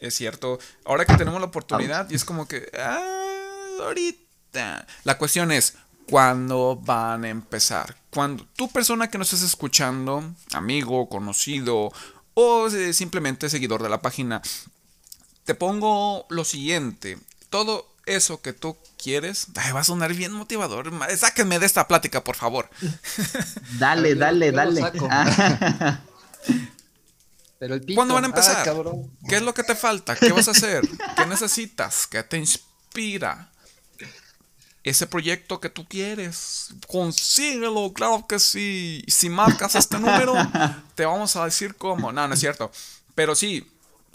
Speaker 1: Es cierto. Ahora que tenemos la oportunidad, y es como que. Ah, ahorita. La cuestión es. ¿Cuándo van a empezar? Cuando tú, persona que nos estás escuchando, amigo, conocido o simplemente seguidor de la página, te pongo lo siguiente. Todo eso que tú quieres, va a sonar bien motivador. Sáquenme de esta plática, por favor.
Speaker 2: Dale, dale, dale.
Speaker 1: ¿Cuándo van a empezar? Ah, ¿Qué es lo que te falta? ¿Qué vas a hacer? ¿Qué necesitas? ¿Qué te inspira? Ese proyecto que tú quieres, consíguelo, claro que sí. Si marcas este número, te vamos a decir cómo. No, no es cierto. Pero sí,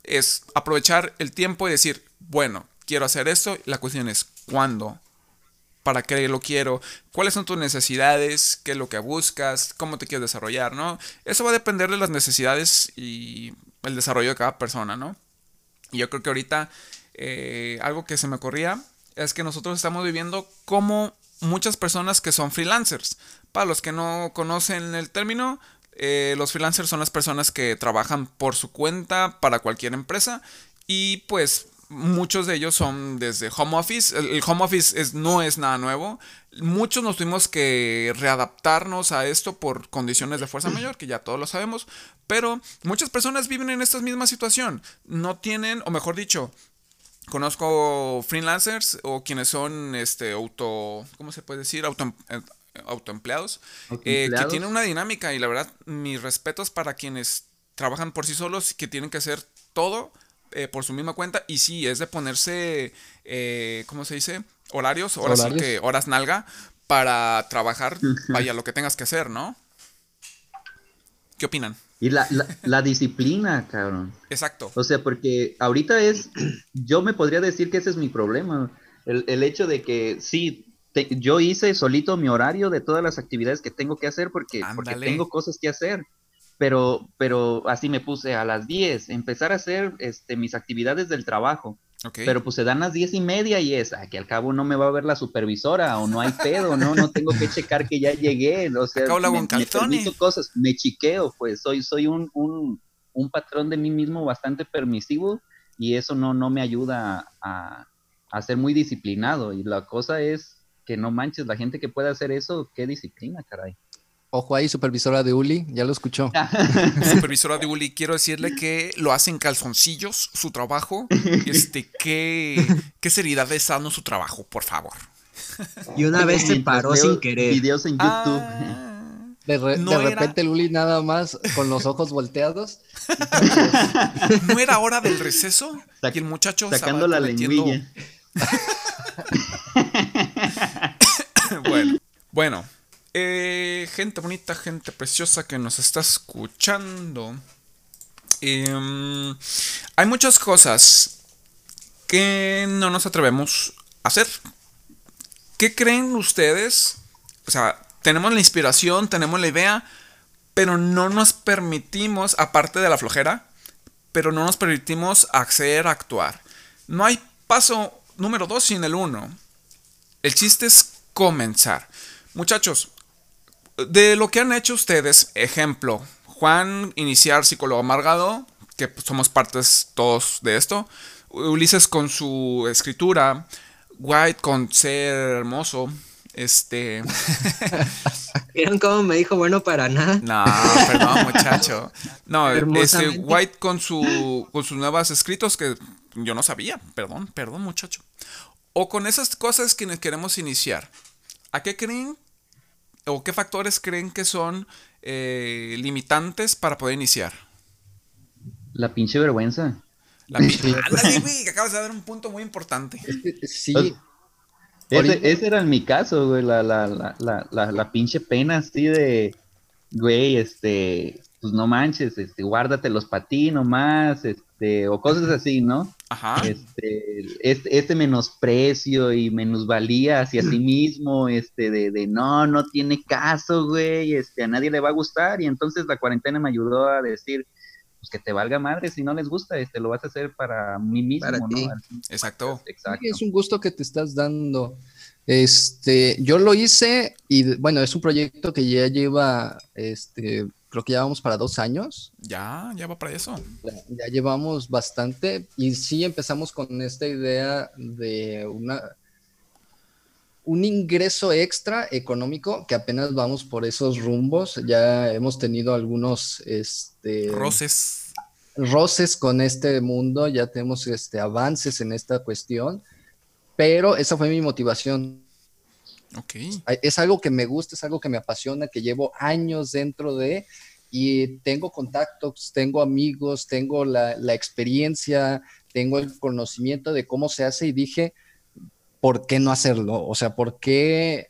Speaker 1: es aprovechar el tiempo y decir, bueno, quiero hacer esto. La cuestión es, ¿cuándo? Para qué lo quiero, cuáles son tus necesidades, qué es lo que buscas, cómo te quieres desarrollar, ¿no? Eso va a depender de las necesidades y el desarrollo de cada persona, ¿no? Y yo creo que ahorita eh, algo que se me ocurría es que nosotros estamos viviendo como muchas personas que son freelancers. Para los que no conocen el término, eh, los freelancers son las personas que trabajan por su cuenta para cualquier empresa y pues muchos de ellos son desde home office. El, home office es, no es nada nuevo. Muchos nos tuvimos que readaptarnos a esto por condiciones de fuerza mayor, que ya todos lo sabemos. Pero muchas personas viven en esta misma situación. No tienen, o mejor dicho, conozco freelancers o quienes son este auto, ¿cómo se puede decir? Auto, eh, autoempleados, eh, que tienen una dinámica y la verdad, mis respetos para quienes trabajan por sí solos, que tienen que hacer todo eh, por su misma cuenta. Y sí, es de ponerse, eh, ¿cómo se dice? Horarios, horas, que, horas nalga, para trabajar, vaya, lo que tengas que hacer, ¿no? ¿Qué opinan?
Speaker 2: Y la, la, disciplina, cabrón.
Speaker 1: Exacto.
Speaker 2: O sea, porque ahorita es, yo me podría decir que ese es mi problema. El, el hecho de que sí, yo hice solito mi horario de todas las actividades que tengo que hacer porque, porque tengo cosas que hacer pero, pero así me puse a las 10, empezar a hacer este, mis actividades del trabajo. Pero pues se dan las diez y media y es, que al cabo no me va a ver la supervisora o no hay pedo, no, no tengo que checar que ya llegué, o sea, me, me cosas, me chiqueo, pues soy, soy un, un, un, patrón de mí mismo bastante permisivo y eso no, no me ayuda a, a ser muy disciplinado y la cosa es que no manches, la gente que puede hacer eso, qué disciplina, caray.
Speaker 3: Ojo ahí, supervisora de Uli, ya lo escuchó.
Speaker 1: supervisora de Uli, quiero decirle que lo hacen calzoncillos su trabajo. Este, qué, qué seriedad de sano su trabajo, por favor.
Speaker 4: Y una vez se paró sin querer.
Speaker 2: Videos en YouTube. Ah,
Speaker 3: de, repente el Uli nada más con los ojos volteados.
Speaker 1: ¿No era hora del receso? y el muchacho
Speaker 2: sacando la lengüilla.
Speaker 1: bueno, bueno, eh, gente bonita, gente preciosa que nos está escuchando. Em, hay muchas cosas que no nos atrevemos a hacer. ¿Qué creen ustedes? O sea, tenemos la inspiración, tenemos la idea, pero no nos permitimos, aparte de la flojera, pero no nos permitimos acceder a actuar. No hay paso número dos sin el uno. El chiste es comenzar. Muchachos, de lo que han hecho ustedes, ejemplo, Juan, iniciar psicólogo amargado, que pues, somos partes todos de esto. Ulises con su escritura, White con ser hermoso, este.
Speaker 4: ¿Vieron cómo me dijo bueno para nada?
Speaker 1: No, perdón, muchacho. No, este White con su con sus nuevos escritos que yo no sabía. Perdón, perdón, muchacho. O con esas cosas que queremos iniciar. ¿A qué creen o qué factores creen que son eh, limitantes para poder iniciar?
Speaker 2: La pinche vergüenza.
Speaker 1: La pinche. güey, acabas de dar un punto muy importante.
Speaker 2: sí. Ese, era en mi caso, güey, la, la, la, la, la pinche pena así de, güey, este, pues no manches, este, guárdatelos para ti nomás, este, o cosas así, ¿no? Ajá. Este, este, este menosprecio y menosvalía hacia sí mismo, este, de, de no, no tiene caso, güey, este, a nadie le va a gustar, y entonces la cuarentena me ayudó a decir, pues que te valga madre, si no les gusta, este, lo vas a hacer para mí mismo, ¿no?
Speaker 1: Exacto.
Speaker 3: Exacto. es un gusto que te estás dando. Este, yo lo hice y bueno, es un proyecto que ya lleva, este, creo que ya vamos para dos años.
Speaker 1: Ya, ya va para eso.
Speaker 3: Ya, llevamos bastante y sí empezamos con esta idea de una un ingreso extra económico que apenas vamos por esos rumbos. Ya hemos tenido algunos este,
Speaker 1: roces.
Speaker 3: Roces con este mundo, ya tenemos este, avances en esta cuestión pero esa fue mi motivación. Es algo que me gusta, es algo que me apasiona, que llevo años dentro de y tengo contactos, tengo amigos, tengo la, la experiencia, tengo el conocimiento de cómo se hace y dije, ¿por qué no hacerlo? O sea, ¿por qué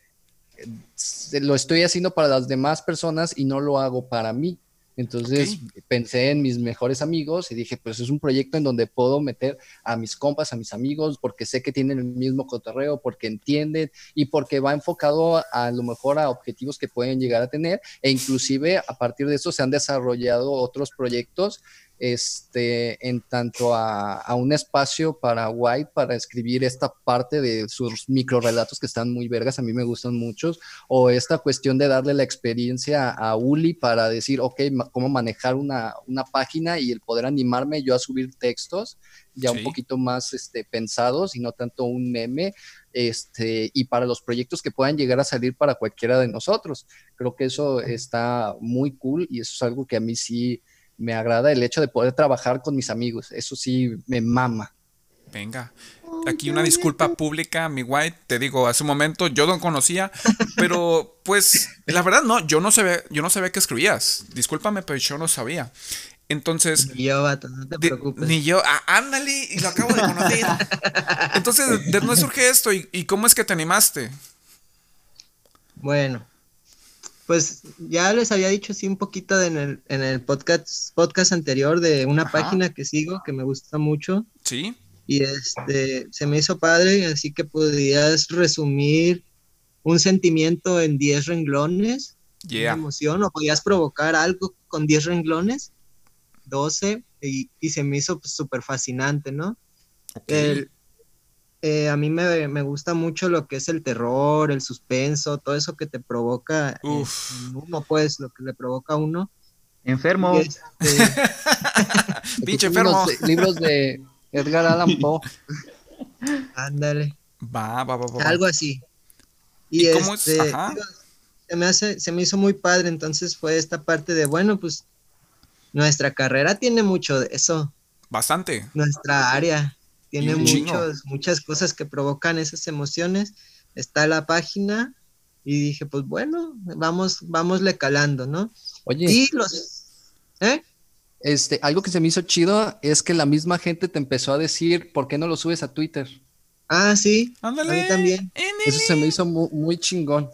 Speaker 3: lo estoy haciendo para las demás personas y no lo hago para mí? Entonces pensé en mis mejores amigos y dije, pues es un proyecto en donde puedo meter a mis compas, a mis amigos, porque sé que tienen el mismo cotorreo, porque entienden y porque va enfocado a, lo mejor a objetivos que pueden llegar a tener e inclusive a partir de eso se han desarrollado otros proyectos este, en tanto a, un espacio para White para escribir esta parte de sus microrelatos que están muy vergas, a mí me gustan muchos, o esta cuestión de darle la experiencia a Uli para decir, ok, cómo manejar una, página y el poder animarme yo a subir textos ya un poquito más este, pensados y no tanto un meme, este, y para los proyectos que puedan llegar a salir para cualquiera de nosotros. Creo que eso está muy cool y eso es algo que a mí sí me agrada el hecho de poder trabajar con mis amigos. Eso sí me mama.
Speaker 1: Venga. Aquí una disculpa pública, mi White, te digo, hace un momento yo no conocía, pero pues la verdad no, yo no sabía, yo no sabía que escribías. Discúlpame, pero yo no sabía. Entonces.
Speaker 4: Ni yo, vato, no te preocupes.
Speaker 1: ni yo, ah, ándale, y lo acabo de conocer. Entonces, ¿de dónde surge esto y cómo es que te animaste?
Speaker 4: Bueno, pues ya les había dicho así un poquito en, el, en el podcast, podcast anterior de una página que sigo que me gusta mucho.
Speaker 1: Sí.
Speaker 4: Y este se me hizo padre, así que podrías resumir un sentimiento en 10 renglones,
Speaker 1: yeah.
Speaker 4: una emoción, o podías provocar algo con 10 renglones, 12, y, y se me hizo súper pues, fascinante, ¿no? El, eh, a mí me, gusta mucho lo que es el terror, el suspenso, todo eso que te provoca uno, pues, lo que le provoca a uno.
Speaker 2: Enfermo.
Speaker 4: Este,
Speaker 1: Pinche enfermo.
Speaker 3: Libros de Edgar Allan Poe.
Speaker 4: Ándale.
Speaker 1: Va, va, va, va.
Speaker 4: Algo así. Y, cómo es? Este, se me hace, se me hizo muy padre, entonces fue esta parte de, bueno, pues nuestra carrera tiene mucho de eso.
Speaker 1: Bastante.
Speaker 4: Nuestra área. Tiene muchos, muchas cosas que provocan esas emociones. Está la página y dije, pues bueno, vamos, vámosle calando, ¿no?
Speaker 3: Oye.
Speaker 4: Y los... ¿eh?
Speaker 3: Este, algo que se me hizo chido es que la misma gente te empezó a decir, ¿por qué no lo subes a Twitter?
Speaker 4: Ah, sí.
Speaker 1: Ándale.
Speaker 4: A mí también.
Speaker 3: Eso se me hizo muy, muy, chingón.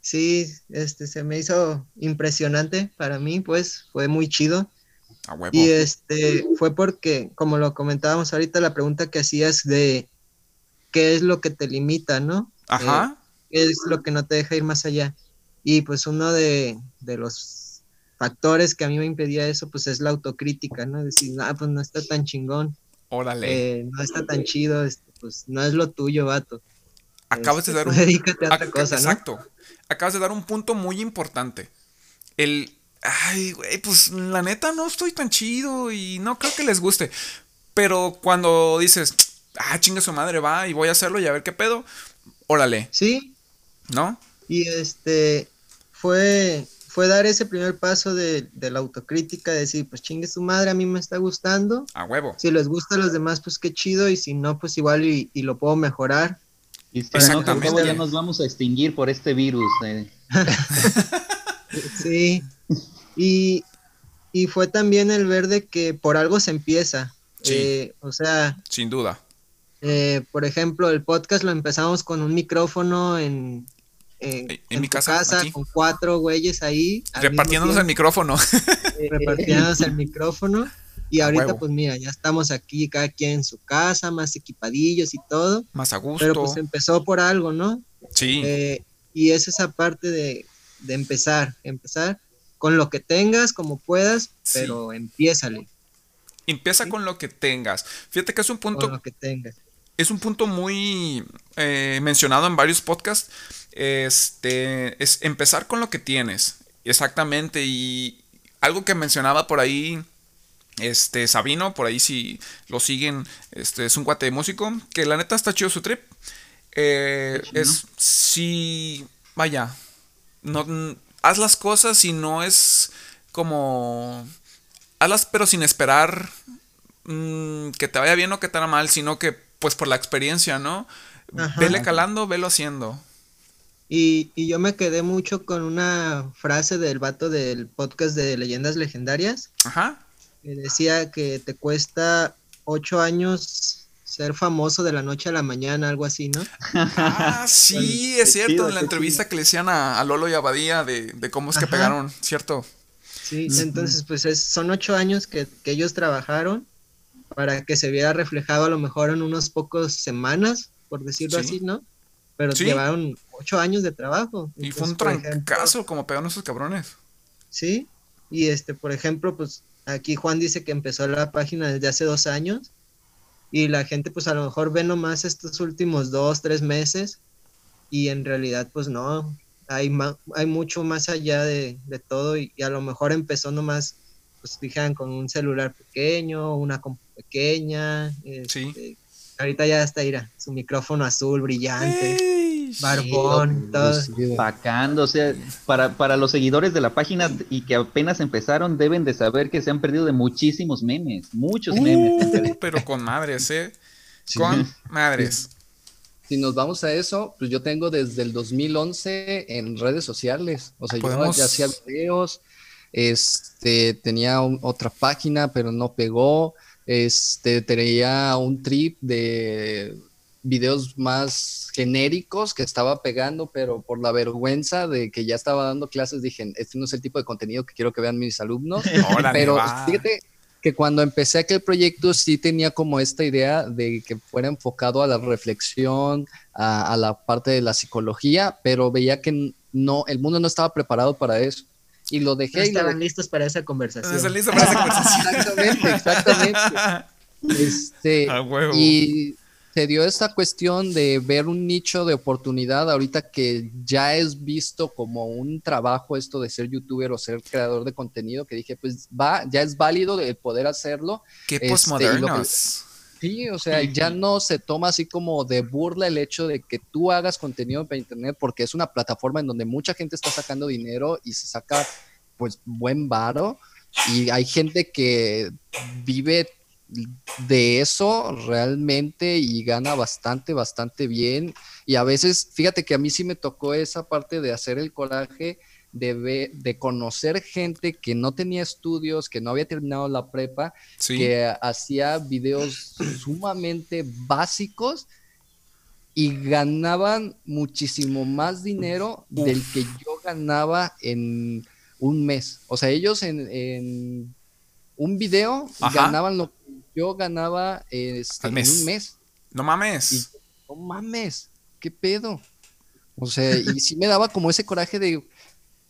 Speaker 4: Sí, este, se me hizo impresionante para mí, pues, fue muy chido. Y este fue porque, como lo comentábamos ahorita, la pregunta que hacías de qué es lo que te limita, ¿no?
Speaker 1: Ajá.
Speaker 4: Eh, ¿Qué es lo que no te deja ir más allá? Y pues uno de, los factores que a mí me impedía eso, pues es la autocrítica, ¿no? Decir, ah, pues no está tan chingón.
Speaker 1: Órale.
Speaker 4: Eh, no está tan chido, este, pues no es lo tuyo, vato.
Speaker 1: acabas de
Speaker 4: Este,
Speaker 1: dar un...
Speaker 4: dedícate a otra cosa, ¿no?
Speaker 1: Exacto. Acabas de dar un punto muy importante. El... Ay, güey, pues la neta no estoy tan chido y no creo que les guste. Pero cuando dices, ah, chinga su madre, va y voy a hacerlo y a ver qué pedo, órale,
Speaker 4: Sí,
Speaker 1: ¿no?
Speaker 4: y este fue, fue dar ese primer paso de, de la autocrítica, de decir, pues chingue su madre, a mí me está gustando.
Speaker 1: A huevo.
Speaker 4: Si les gusta a los demás, pues qué chido, y si no, pues igual y, y lo puedo mejorar.
Speaker 2: Y si no, cabo ya nos vamos a extinguir por este virus. eh.
Speaker 4: Sí. Y, y fue también el ver de que por algo se empieza.
Speaker 1: Sí.
Speaker 4: Eh, o sea,
Speaker 1: Sin duda.
Speaker 4: eh, por ejemplo, el podcast lo empezamos con un micrófono en, en,
Speaker 1: En
Speaker 4: en
Speaker 1: mi casa,
Speaker 4: con cuatro güeyes ahí.
Speaker 1: Repartiéndonos el micrófono.
Speaker 4: repartiéndonos el micrófono. Y ahorita,
Speaker 1: huevo.
Speaker 4: pues mira, ya estamos aquí, cada quien en su casa, más equipadillos y todo.
Speaker 1: Más a gusto.
Speaker 4: Pero pues empezó por algo, ¿no?
Speaker 1: sí.
Speaker 4: Eh, y es esa parte de, de empezar, empezar con lo que tengas, como puedas,
Speaker 1: Sí.
Speaker 4: pero empiézale
Speaker 1: Empieza con lo que tengas. Fíjate que es un
Speaker 4: con
Speaker 1: punto
Speaker 4: lo que tengas.
Speaker 1: es un punto muy eh, mencionado en varios podcasts. Este es empezar con lo que tienes. Exactamente. Y algo que mencionaba por ahí. Este Sabino, por ahí si lo siguen, este es un cuate de músico, que la neta está chido su trip. Eh, es si vaya, no haz las cosas y no es como hazlas pero sin esperar mm, que te vaya bien o que te vaya mal, sino que pues por la experiencia, ¿no?
Speaker 4: Ajá.
Speaker 1: Vele calando, velo haciendo.
Speaker 4: Y, y yo me quedé mucho con una frase del vato del podcast de Leyendas Legendarias,
Speaker 1: Ajá.
Speaker 4: que decía que te cuesta ocho años ser famoso de la noche a la mañana, algo así, ¿no?
Speaker 1: Ah, sí, es cierto, en la entrevista que le decían a, a Lolo y a Badía de, de cómo es que
Speaker 4: Ajá.
Speaker 1: pegaron, ¿cierto?
Speaker 4: Sí, entonces pues es- son ocho años que, que ellos trabajaron para que se viera reflejado a lo mejor en unos pocos semanas, por decirlo
Speaker 1: Sí.
Speaker 4: así, ¿no? Pero
Speaker 1: Sí.
Speaker 4: llevaron ocho años de trabajo.
Speaker 1: Y fue un trancazo como pegaron esos cabrones.
Speaker 4: Sí, y este, por ejemplo, pues aquí Juan dice que empezó la página desde hace dos años y la gente pues a lo mejor ve nomás estos últimos dos, tres meses y en realidad pues no, hay, hay mucho más allá de, de todo y, y a lo mejor empezó nomás, pues dijeran con un celular pequeño, una pequeña, este, ahorita ya está, mira, su micrófono azul brillante,
Speaker 1: ¡Ey!
Speaker 4: Barbón, todo.
Speaker 2: Bacando, o sea, para, para los seguidores de la página y que apenas empezaron, deben de saber que se han perdido de muchísimos memes, muchos memes.
Speaker 1: Uh, pero con madres, ¿eh? Con madres.
Speaker 3: Si nos vamos a eso, pues yo tengo desde el 2011 en redes sociales. O sea,
Speaker 1: Podemos-
Speaker 3: yo ya hacía videos, este, tenía un- otra página, pero no pegó. Este, tenía un trip de videos más genéricos que estaba pegando, pero por la vergüenza de que ya estaba dando clases, dije, este no es el tipo de contenido que quiero que vean mis alumnos. Pero fíjate que cuando empecé aquel proyecto sí tenía como esta idea de que fuera enfocado a la reflexión, a, a la parte de la psicología, pero veía que no, el mundo no estaba preparado para eso. Y lo
Speaker 4: No
Speaker 3: dejé y lo
Speaker 4: estaban listos para esa conversación.
Speaker 1: Estás listo para esa conversación.
Speaker 3: Exactamente, exactamente. Este,
Speaker 1: A huevo.
Speaker 3: y se dio esta cuestión de ver un nicho de oportunidad ahorita que ya es visto como un trabajo esto de ser youtuber o ser creador de contenido, que dije, pues va, ya es válido el poder hacerlo.
Speaker 1: Qué
Speaker 3: este. Sí, o sea, ya no se toma así como de burla el hecho de que tú hagas contenido para internet porque es una plataforma en donde mucha gente está sacando dinero y se saca pues buen varo y hay gente que vive de eso realmente y gana bastante, bastante bien. Y a veces, fíjate que a mí sí me tocó esa parte de hacer el coraje de, ve- de conocer gente que no tenía estudios, que no había terminado la prepa,
Speaker 1: Sí.
Speaker 3: que hacía videos sumamente básicos y ganaban muchísimo más dinero del que yo ganaba en un mes. O sea, ellos en, en un video
Speaker 1: Ajá.
Speaker 3: ganaban lo que yo ganaba este, en un mes.
Speaker 1: No mames.
Speaker 3: Y no mames, qué pedo. O sea, y sí me daba como ese coraje de,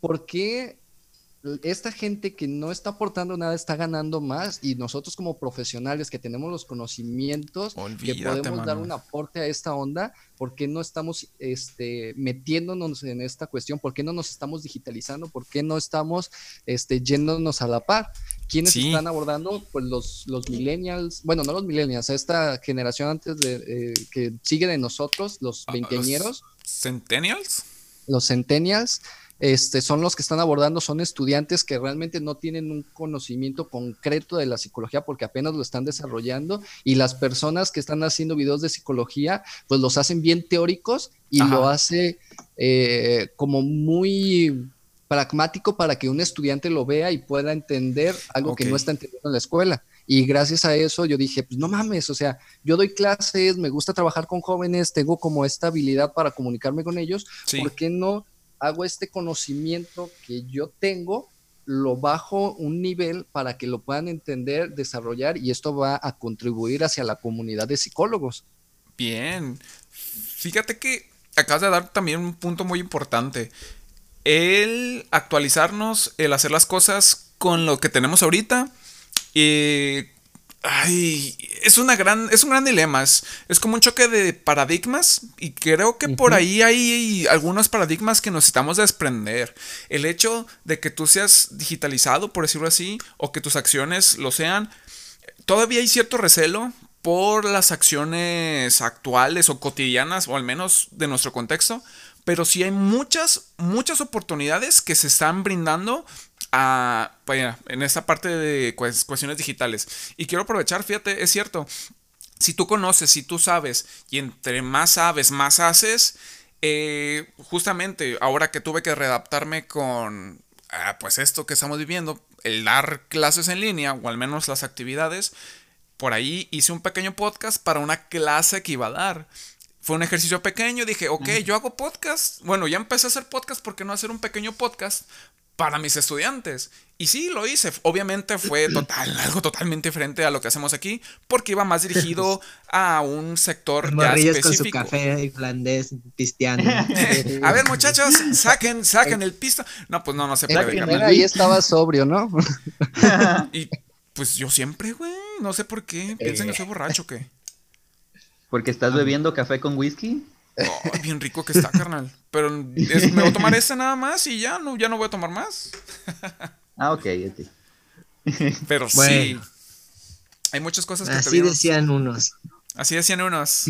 Speaker 3: ¿por qué esta gente que no está aportando nada está ganando más y nosotros como profesionales que tenemos los conocimientos que podemos dar un aporte a esta onda, ¿por qué no estamos este, metiéndonos en esta cuestión? ¿Por qué no nos estamos digitalizando? ¿Por qué no estamos este, yéndonos a la par? ¿Quiénes están abordando? Pues los, los millennials, bueno, no los millennials, esta generación antes de eh, que sigue de nosotros, los ah, veinteañeros.
Speaker 1: ¿Centennials?
Speaker 3: Los centennials este, son los que están abordando, son estudiantes que realmente no tienen un conocimiento concreto de la psicología porque apenas lo están desarrollando y las personas que están haciendo videos de psicología, pues los hacen bien teóricos y lo hace eh, como muy pragmático para que un estudiante lo vea y pueda entender algo que no está entendiendo en la escuela. Y gracias a eso yo dije, pues no mames, o sea, yo doy clases, me gusta trabajar con jóvenes, tengo como esta habilidad para comunicarme con ellos, ¿por qué no hago este conocimiento que yo tengo, lo bajo un nivel para que lo puedan entender, desarrollar y esto va a contribuir hacia la comunidad de psicólogos.
Speaker 1: Bien, fíjate que acabas de dar también un punto muy importante. El actualizarnos, el hacer las cosas con lo que tenemos ahorita, y Ay, es una gran, es un gran dilema. Es, como un choque de paradigmas. Y creo que por ahí hay algunos paradigmas que necesitamos desprender. El hecho de que tú seas digitalizado, por decirlo así, o que tus acciones lo sean. Todavía hay cierto recelo por las acciones actuales o cotidianas, o al menos de nuestro contexto. Pero sí hay muchas, muchas oportunidades que se están brindando a, en esta parte de cuestiones digitales. Y quiero aprovechar, fíjate, es cierto, si tú conoces, si tú sabes, y entre más sabes, más haces, eh, justamente ahora que tuve que readaptarme con, ah, pues esto que estamos viviendo, el dar clases en línea, o al menos las actividades, por ahí hice un pequeño podcast para una clase que iba a dar. Fue un ejercicio pequeño, dije, ok, yo hago podcast. Bueno, ya empecé a hacer podcast, ¿por qué no hacer un pequeño podcast para mis estudiantes. Y sí, lo hice. Obviamente fue total, algo totalmente diferente a lo que hacemos aquí, porque iba más dirigido a un sector ya específico. con su
Speaker 4: café irlandés pisteando.
Speaker 1: a ver, muchachos, saquen, saquen el pisto. No, pues no, no se puede.
Speaker 3: ahí estaba sobrio, ¿no?
Speaker 1: y pues yo siempre, güey, no sé por qué. Piensan que soy borracho, ¿qué?
Speaker 2: ¿Porque estás bebiendo café con whisky?
Speaker 1: Bien rico que está, carnal. Pero me voy a tomar este nada más y ya no, ya no voy a tomar más.
Speaker 2: ah, ok,
Speaker 1: Pero sí. Hay muchas cosas que
Speaker 4: Así decían unos.
Speaker 1: Así decían unos.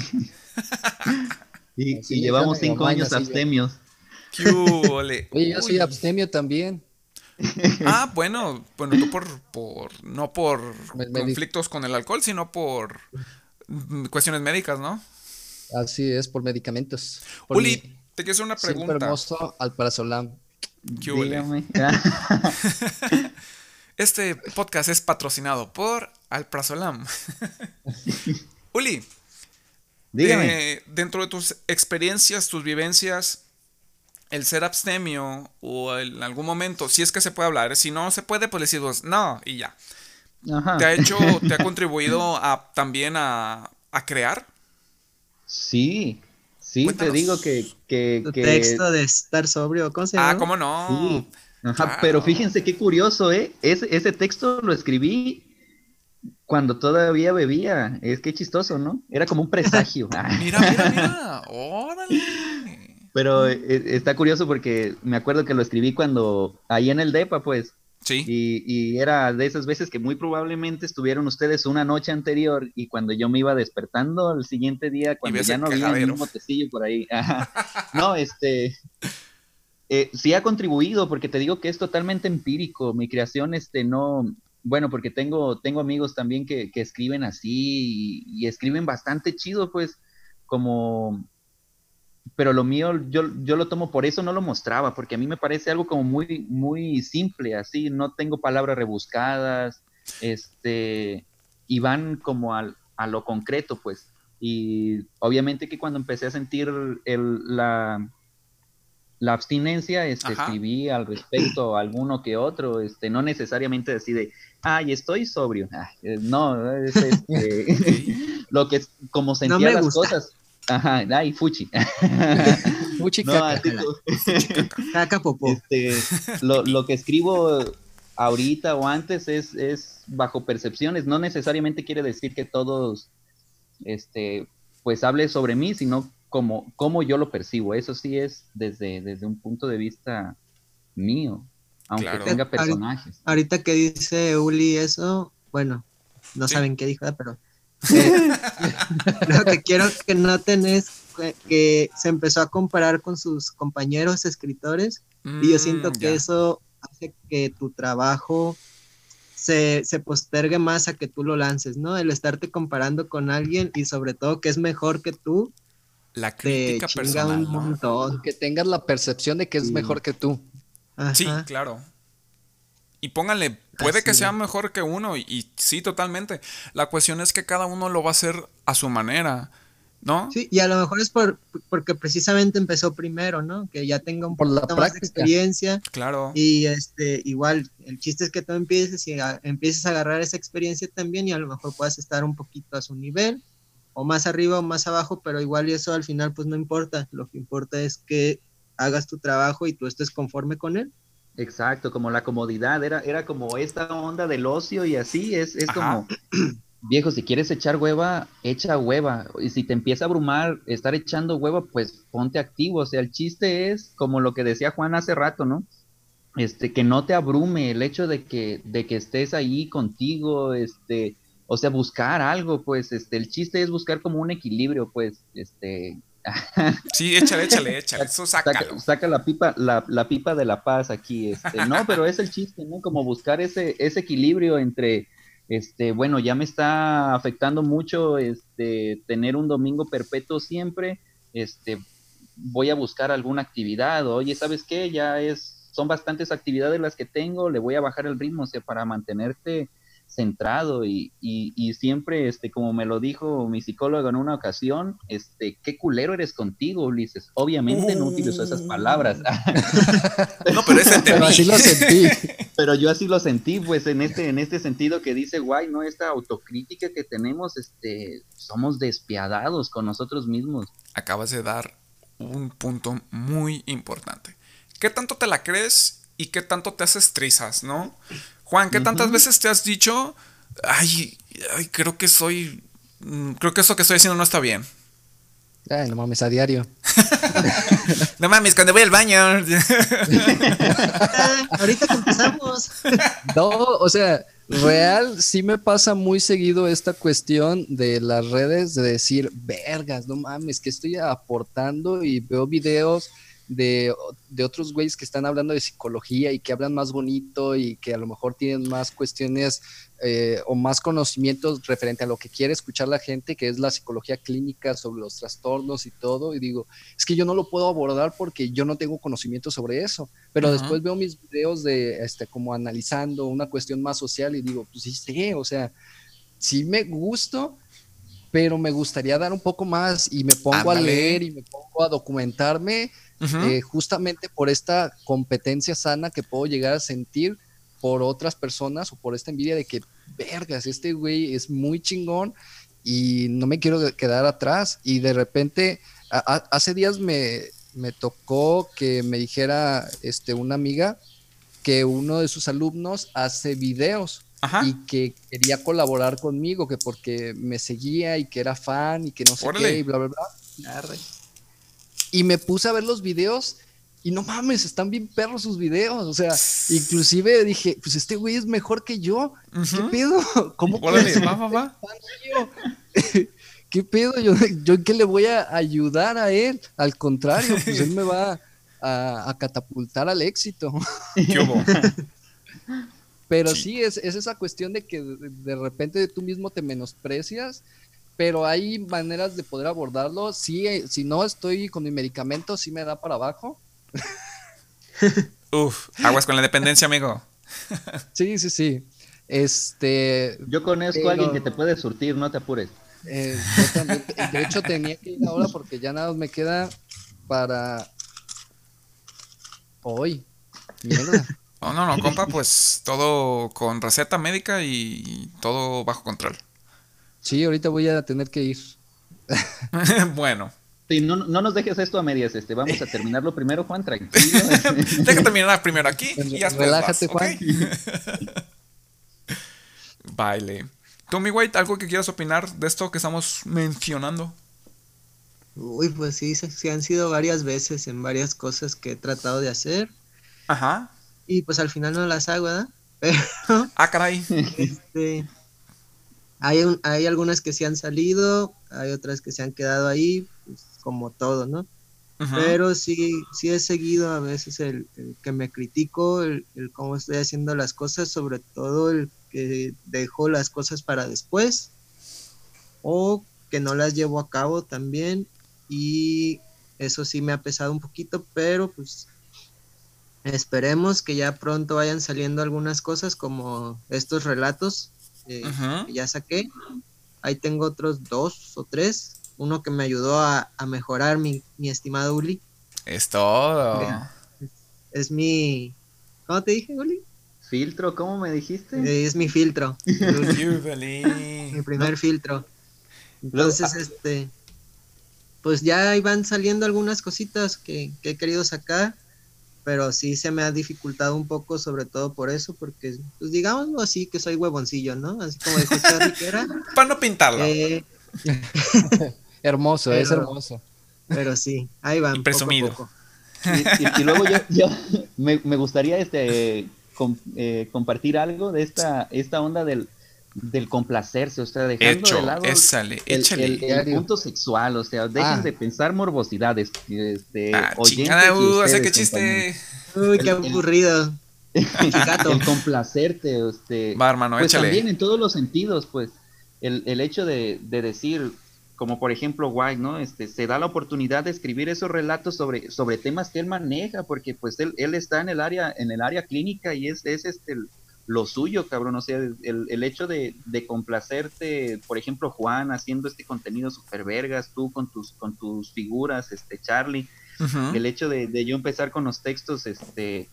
Speaker 2: y, llevamos cinco años abstemios.
Speaker 3: Oye, yo soy abstemio también.
Speaker 1: Ah, bueno, bueno, tú por, por no por conflictos con el alcohol, sino por cuestiones médicas, ¿no?
Speaker 3: Así es, por medicamentos.
Speaker 1: Uli, te quiero hacer una pregunta.
Speaker 3: hermoso Alprazolam.
Speaker 1: ¿Qué este podcast es patrocinado por Alprazolam. Uli,
Speaker 2: dígame.
Speaker 1: Eh, dentro de tus experiencias, tus vivencias, el ser abstemio o en algún momento, si es que se puede hablar, si no se puede, pues decimos no y ya. ¿Te ha hecho, te ha contribuido a, también a, a crear?
Speaker 2: Sí, sí, te digo que... que,
Speaker 4: texto de estar sobrio, ¿cómo se ah,
Speaker 1: llama? Ah, ¿cómo no?
Speaker 2: Pero fíjense qué curioso, ¿eh? Ese, ese texto lo escribí cuando todavía bebía. Es que chistoso, ¿no? Era como un presagio.
Speaker 1: mira, mira, mira. Órale.
Speaker 2: Pero eh, está curioso porque me acuerdo que lo escribí cuando ahí en el DEPA, pues, y, era de esas veces que muy probablemente estuvieron ustedes una noche anterior y cuando yo me iba despertando el siguiente día, cuando ya no había ningún botecillo por ahí. no, este. Eh, sí ha contribuido porque te digo que es totalmente empírico. Mi creación, este, no. Bueno, porque tengo, tengo amigos también que, escriben así y, y escriben bastante chido, pues, como pero lo mío yo, yo lo tomo por eso no lo mostraba, porque a mí me parece algo como muy, muy simple, así, no tengo palabras rebuscadas, este, y van como al, a lo concreto, pues. Y obviamente que cuando empecé a sentir el, la, la abstinencia, este, escribí al respecto alguno que otro, este, no necesariamente decir de, ay, estoy sobrio. Eh, no, es este, lo que como sentía las cosas. Ajá, ay, fuchi.
Speaker 3: Fuchi
Speaker 2: No,
Speaker 3: caca.
Speaker 4: popó.
Speaker 2: este, lo, lo que escribo ahorita o antes es, es bajo percepciones. No necesariamente quiere decir que todos, este, pues hable sobre mí, sino como, como yo lo percibo. Eso sí es desde, desde un punto de vista mío, aunque
Speaker 1: Claro.
Speaker 2: tenga personajes.
Speaker 4: Ahorita que dice Uli eso, bueno, no
Speaker 1: Sí.
Speaker 4: saben qué dijo, pero lo que quiero que noten es que, que se empezó a comparar con sus compañeros escritores y yo siento
Speaker 1: Mm,
Speaker 4: que
Speaker 1: ya.
Speaker 4: eso hace que tu trabajo se, se postergue más a que tú lo lances, ¿no? El estarte comparando con alguien y sobre todo que es mejor que tú,
Speaker 1: La
Speaker 4: te
Speaker 1: crítica personal,
Speaker 4: un
Speaker 1: ¿no?
Speaker 4: montón.
Speaker 3: Que tengas la percepción de que es
Speaker 4: Sí.
Speaker 3: mejor que tú.
Speaker 1: Sí, claro. Y pónganle, puede
Speaker 4: Así
Speaker 1: que sea mejor que uno, y, y sí, totalmente. La cuestión es que cada uno lo va a hacer a su manera, ¿no?
Speaker 4: Sí, y a lo mejor es por, porque precisamente empezó primero, ¿no? Que ya tenga un
Speaker 3: Por la
Speaker 4: poquito más de
Speaker 3: práctica.
Speaker 4: experiencia
Speaker 1: Claro.
Speaker 4: y este igual el chiste es que tú empieces y a- empieces a agarrar esa experiencia también y a lo mejor puedas estar un poquito a su nivel o más arriba o más abajo, pero igual y eso al final pues no importa, lo que importa es que hagas tu trabajo y tú estés conforme con él.
Speaker 2: Exacto, como la comodidad, era, era como esta onda del ocio y así, es, es
Speaker 1: Ajá.
Speaker 2: como, viejo, si quieres echar hueva, echa hueva, y si te empieza a abrumar estar echando hueva, pues ponte activo, o sea, el chiste es, como lo que decía Juan hace rato, ¿no? Este, que no te abrume el hecho de que, de que estés ahí contigo, este, o sea, buscar algo, pues, este, el chiste es buscar como un equilibrio, pues, este,
Speaker 1: Sí, échale, échale, échale. Eso sácalo.
Speaker 2: saca, saca la pipa, la, la pipa de la paz aquí, este, no, pero es el chiste, ¿no? Como buscar ese, ese equilibrio entre, este, bueno, ya me está afectando mucho, este, tener un domingo perpetuo siempre, este, voy a buscar alguna actividad, oye, ¿sabes qué? Ya es, son bastantes actividades las que tengo, le voy a bajar el ritmo, o sea, para mantenerte centrado y, y, y siempre, este, como me lo dijo mi psicólogo en una ocasión, este, qué culero eres contigo, Ulises. Obviamente no utilizó esas palabras,
Speaker 1: No, pero ese
Speaker 3: Pero así lo sentí.
Speaker 2: pero yo así lo sentí, pues en este, en este sentido que dice, guay, no, esta autocrítica que tenemos, este, somos despiadados con nosotros mismos.
Speaker 1: Acabas de dar un punto muy importante. ¿Qué tanto te la crees y qué tanto te haces trizas, no? Juan, ¿qué tantas veces te has dicho, ay, ay, creo que soy, mm, creo que eso que estoy haciendo no está bien?
Speaker 3: Ay, no mames, a diario.
Speaker 1: No mames, cuando voy al baño.
Speaker 4: Ah, ahorita que empezamos.
Speaker 3: No, o sea, real sí me pasa muy seguido esta cuestión de las redes de decir, vergas, no mames, que estoy aportando y veo videos de, de otros güeyes que están hablando de psicología y que hablan más bonito y que a lo mejor tienen más cuestiones eh, o más conocimientos referente a lo que quiere escuchar la gente, que es la psicología clínica sobre los trastornos y todo. Y digo, es que yo no lo puedo abordar porque yo no tengo conocimiento sobre eso. Pero después veo mis videos de, este, como analizando una cuestión más social y digo, pues sí sé, o sea, sí me gusto, pero me gustaría dar un poco más y me pongo a leer y me pongo a documentarme Eh, justamente por esta competencia sana que puedo llegar a sentir por otras personas o por esta envidia de que, vergas, este güey es muy chingón y no me quiero quedar atrás. Y de repente, a- a- hace días me, me tocó que me dijera este, una amiga que uno de sus alumnos hace videos
Speaker 1: Ajá.
Speaker 3: y que quería colaborar conmigo, que porque me seguía y que era fan y que no sé
Speaker 1: Órale.
Speaker 3: qué y bla, bla, bla. Y me puse a ver los videos y no mames, están bien perros sus videos. O sea, inclusive dije, pues este güey es mejor que yo. ¿Qué pedo? ¿Cómo
Speaker 1: Órale,
Speaker 3: puede
Speaker 1: va, va, va.
Speaker 3: yo? ¿Qué pedo? ¿Yo, ¿Yo qué le voy a ayudar a él? Al contrario, pues él me va a, a catapultar al éxito.
Speaker 1: ¿Qué hubo?
Speaker 3: Pero
Speaker 1: Sí.
Speaker 3: sí, es, es esa cuestión de que de, de repente tú mismo te menosprecias, pero hay maneras de poder abordarlo. Sí, eh, si no estoy con mi medicamento, sí me da para abajo.
Speaker 1: Uf, aguas con la dependencia, amigo.
Speaker 3: Sí, sí, sí. Este,
Speaker 2: Yo conozco
Speaker 3: Pero-
Speaker 2: a alguien que te puede surtir, no te apures.
Speaker 3: eh, yo también- de hecho tenía que ir ahora porque ya nada más me queda para hoy. Mierda.
Speaker 1: No, no, no, compa, pues todo con receta médica y todo bajo control.
Speaker 3: Sí, ahorita voy a tener que ir.
Speaker 1: bueno,
Speaker 2: Sí, no, no nos dejes esto a medias, este, vamos a terminarlo primero, Juan, tranquilo.
Speaker 1: Deja terminar primero aquí y ya
Speaker 3: Relájate, Juan.
Speaker 1: Baile. Tommy White, ¿algo que quieras opinar de esto que estamos mencionando?
Speaker 4: Uy, pues sí, sí han sido varias veces en varias cosas que he tratado de hacer.
Speaker 1: Ajá.
Speaker 4: Y pues al final no las hago, ¿verdad? Pero
Speaker 1: Ah, caray.
Speaker 4: este, hay, un- hay algunas que se han salido, hay otras que se han quedado ahí, pues, como todo, ¿no? Pero sí, sí he seguido a veces el, el que me critico, el, el cómo estoy haciendo las cosas, sobre todo el que dejo las cosas para después o que no las llevo a cabo también y eso sí me ha pesado un poquito, pero pues esperemos que ya pronto vayan saliendo algunas cosas como estos relatos eh, que ya saqué. Ahí tengo otros dos o tres. Uno que me ayudó a, a mejorar mi, mi estimado Uli.
Speaker 1: Es todo.
Speaker 4: Bien. Es mi... ¿Cómo te dije, Uli?
Speaker 2: Filtro, ¿cómo me dijiste?
Speaker 4: Eh, Es mi filtro. mi primer filtro. Entonces, este... Pues ya ahí van saliendo algunas cositas que, que he querido sacar. Pero sí se me ha dificultado un poco, sobre todo por eso, porque, pues digámoslo así, que soy huevoncillo, ¿no? Así como dijo Charlie que era.
Speaker 1: Para no pintarlo.
Speaker 4: Eh,
Speaker 3: Hermoso, es hermoso.
Speaker 4: pero sí, ahí van.
Speaker 1: Y
Speaker 4: poco a
Speaker 1: presumido.
Speaker 4: poco.
Speaker 2: Y, y- y luego yo, yo me, me gustaría este com- eh, compartir algo de esta, esta onda del, del complacerse, o sea, dejando
Speaker 1: Hecho,
Speaker 2: de lado
Speaker 1: échale,
Speaker 2: el, punto sexual, o sea, dejen
Speaker 3: Ah.
Speaker 2: de pensar morbosidades. Este,
Speaker 1: ah,
Speaker 2: oyentes
Speaker 1: chingada, uh, qué chiste.
Speaker 4: Uy, qué
Speaker 2: El- el-
Speaker 4: aburrido.
Speaker 2: El complacerte, este,
Speaker 1: Va, hermano,
Speaker 2: pues
Speaker 1: échale.
Speaker 2: también en todos los sentidos, pues, el, el hecho de, de decir, como por ejemplo White, ¿no? Este, se da la oportunidad de escribir esos relatos sobre, sobre temas que él maneja, porque pues él, él está en el área, en el área clínica y es, es este el- lo suyo, cabrón. O sea, el, el hecho de, de complacerte, por ejemplo, Juan haciendo este contenido super vergas, tú con tus, con tus figuras, este, Charlie, el hecho de, de yo empezar con los textos, este,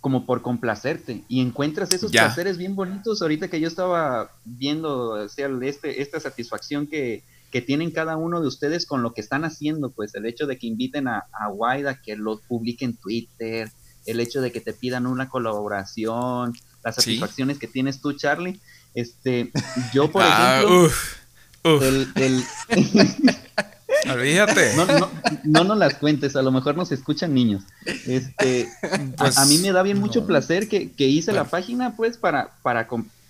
Speaker 2: como por complacerte, y encuentras esos
Speaker 1: Ya.
Speaker 2: placeres bien bonitos, ahorita que yo estaba viendo, o sea, este, esta satisfacción que, que tienen cada uno de ustedes con lo que están haciendo, pues el hecho de que inviten a, a Wide a que lo publique en Twitter, el hecho de que te pidan una colaboración, las
Speaker 1: Sí.
Speaker 2: satisfacciones que tienes tú, Charlie, este, yo por
Speaker 1: Ah,
Speaker 2: ejemplo,
Speaker 1: uf, uf,
Speaker 2: el, el,
Speaker 1: olvídate.
Speaker 2: no, no, no nos las cuentes, a lo mejor nos escuchan niños. Este, a-
Speaker 1: Pues,
Speaker 2: a, mí me da bien mucho
Speaker 1: no.
Speaker 2: placer que, que hice la
Speaker 1: Bueno.
Speaker 2: página, pues, para, para,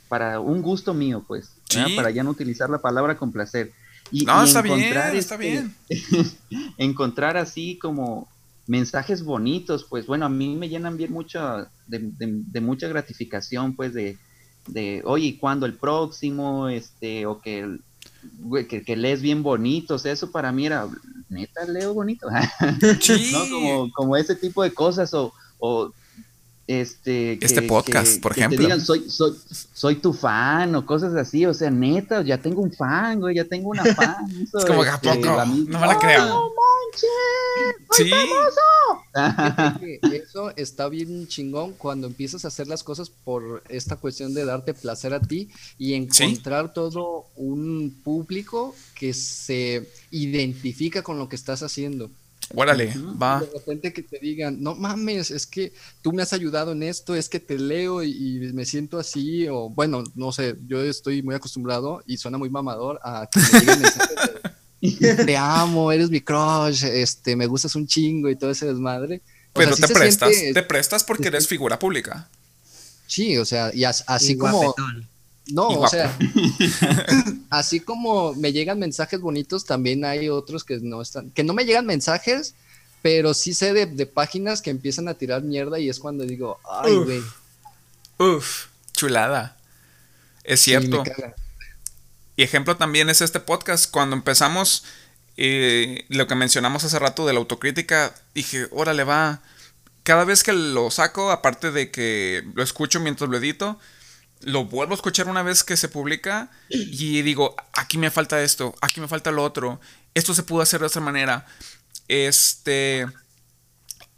Speaker 2: para un gusto mío, pues.
Speaker 1: Sí.
Speaker 2: para ya no utilizar la palabra complacer. Y,
Speaker 1: No,
Speaker 2: y
Speaker 1: está bien, está
Speaker 2: este,
Speaker 1: bien.
Speaker 2: encontrar así como mensajes bonitos, pues bueno, a mí me llenan bien mucho de, de- de mucha gratificación, pues de, de oye, ¿y cuándo el próximo? Este, o que, que, que lees bien bonito, o sea, eso para mí era, neta, leo bonito,
Speaker 1: Sí.
Speaker 2: ¿no? Como, como ese tipo de cosas, o, o este,
Speaker 1: Este podcast, por
Speaker 2: que
Speaker 1: ejemplo.
Speaker 2: Te digan, soy, soy, soy tu fan, o cosas así, o sea, neta, ya tengo un fan, güey, ya tengo una fan. eso,
Speaker 1: Es como que a
Speaker 2: este,
Speaker 1: poco, no me la
Speaker 2: ¡Ah,
Speaker 1: creo.
Speaker 2: no manches!
Speaker 1: Sí.
Speaker 3: Fíjate que Eso está bien chingón cuando empiezas a hacer las cosas por esta cuestión de darte placer a ti y encontrar todo un público que se identifica con lo que estás haciendo.
Speaker 1: Órale,
Speaker 2: Ujú.
Speaker 1: va.
Speaker 3: De repente que te digan, no mames, es que tú me has ayudado en esto, es que te leo y, y me siento así, o bueno, no sé, yo estoy muy acostumbrado y suena muy mamador a que me de, te amo, eres mi crush, este, me gustas un chingo y todo ese desmadre. O
Speaker 1: Pero
Speaker 3: sea,
Speaker 1: te prestas,
Speaker 3: siente-
Speaker 1: te prestas porque eres figura pública.
Speaker 3: Sí, o sea, y as- así
Speaker 4: Y
Speaker 3: como,
Speaker 4: guapetón.
Speaker 3: No, o sea, así como me llegan mensajes bonitos, también hay otros que no están, que no me llegan mensajes, pero sí sé de, de páginas que empiezan a tirar mierda y es cuando digo, ay, güey.
Speaker 1: Uf, chulada. Es cierto. Y ejemplo también es este podcast. Cuando empezamos, eh, lo que mencionamos hace rato de la autocrítica, dije, órale, va. Cada vez que lo saco, aparte de que lo escucho mientras lo edito, lo vuelvo a escuchar una vez que se publica y digo, aquí me falta esto, aquí me falta lo otro, esto se pudo hacer de otra manera. Este.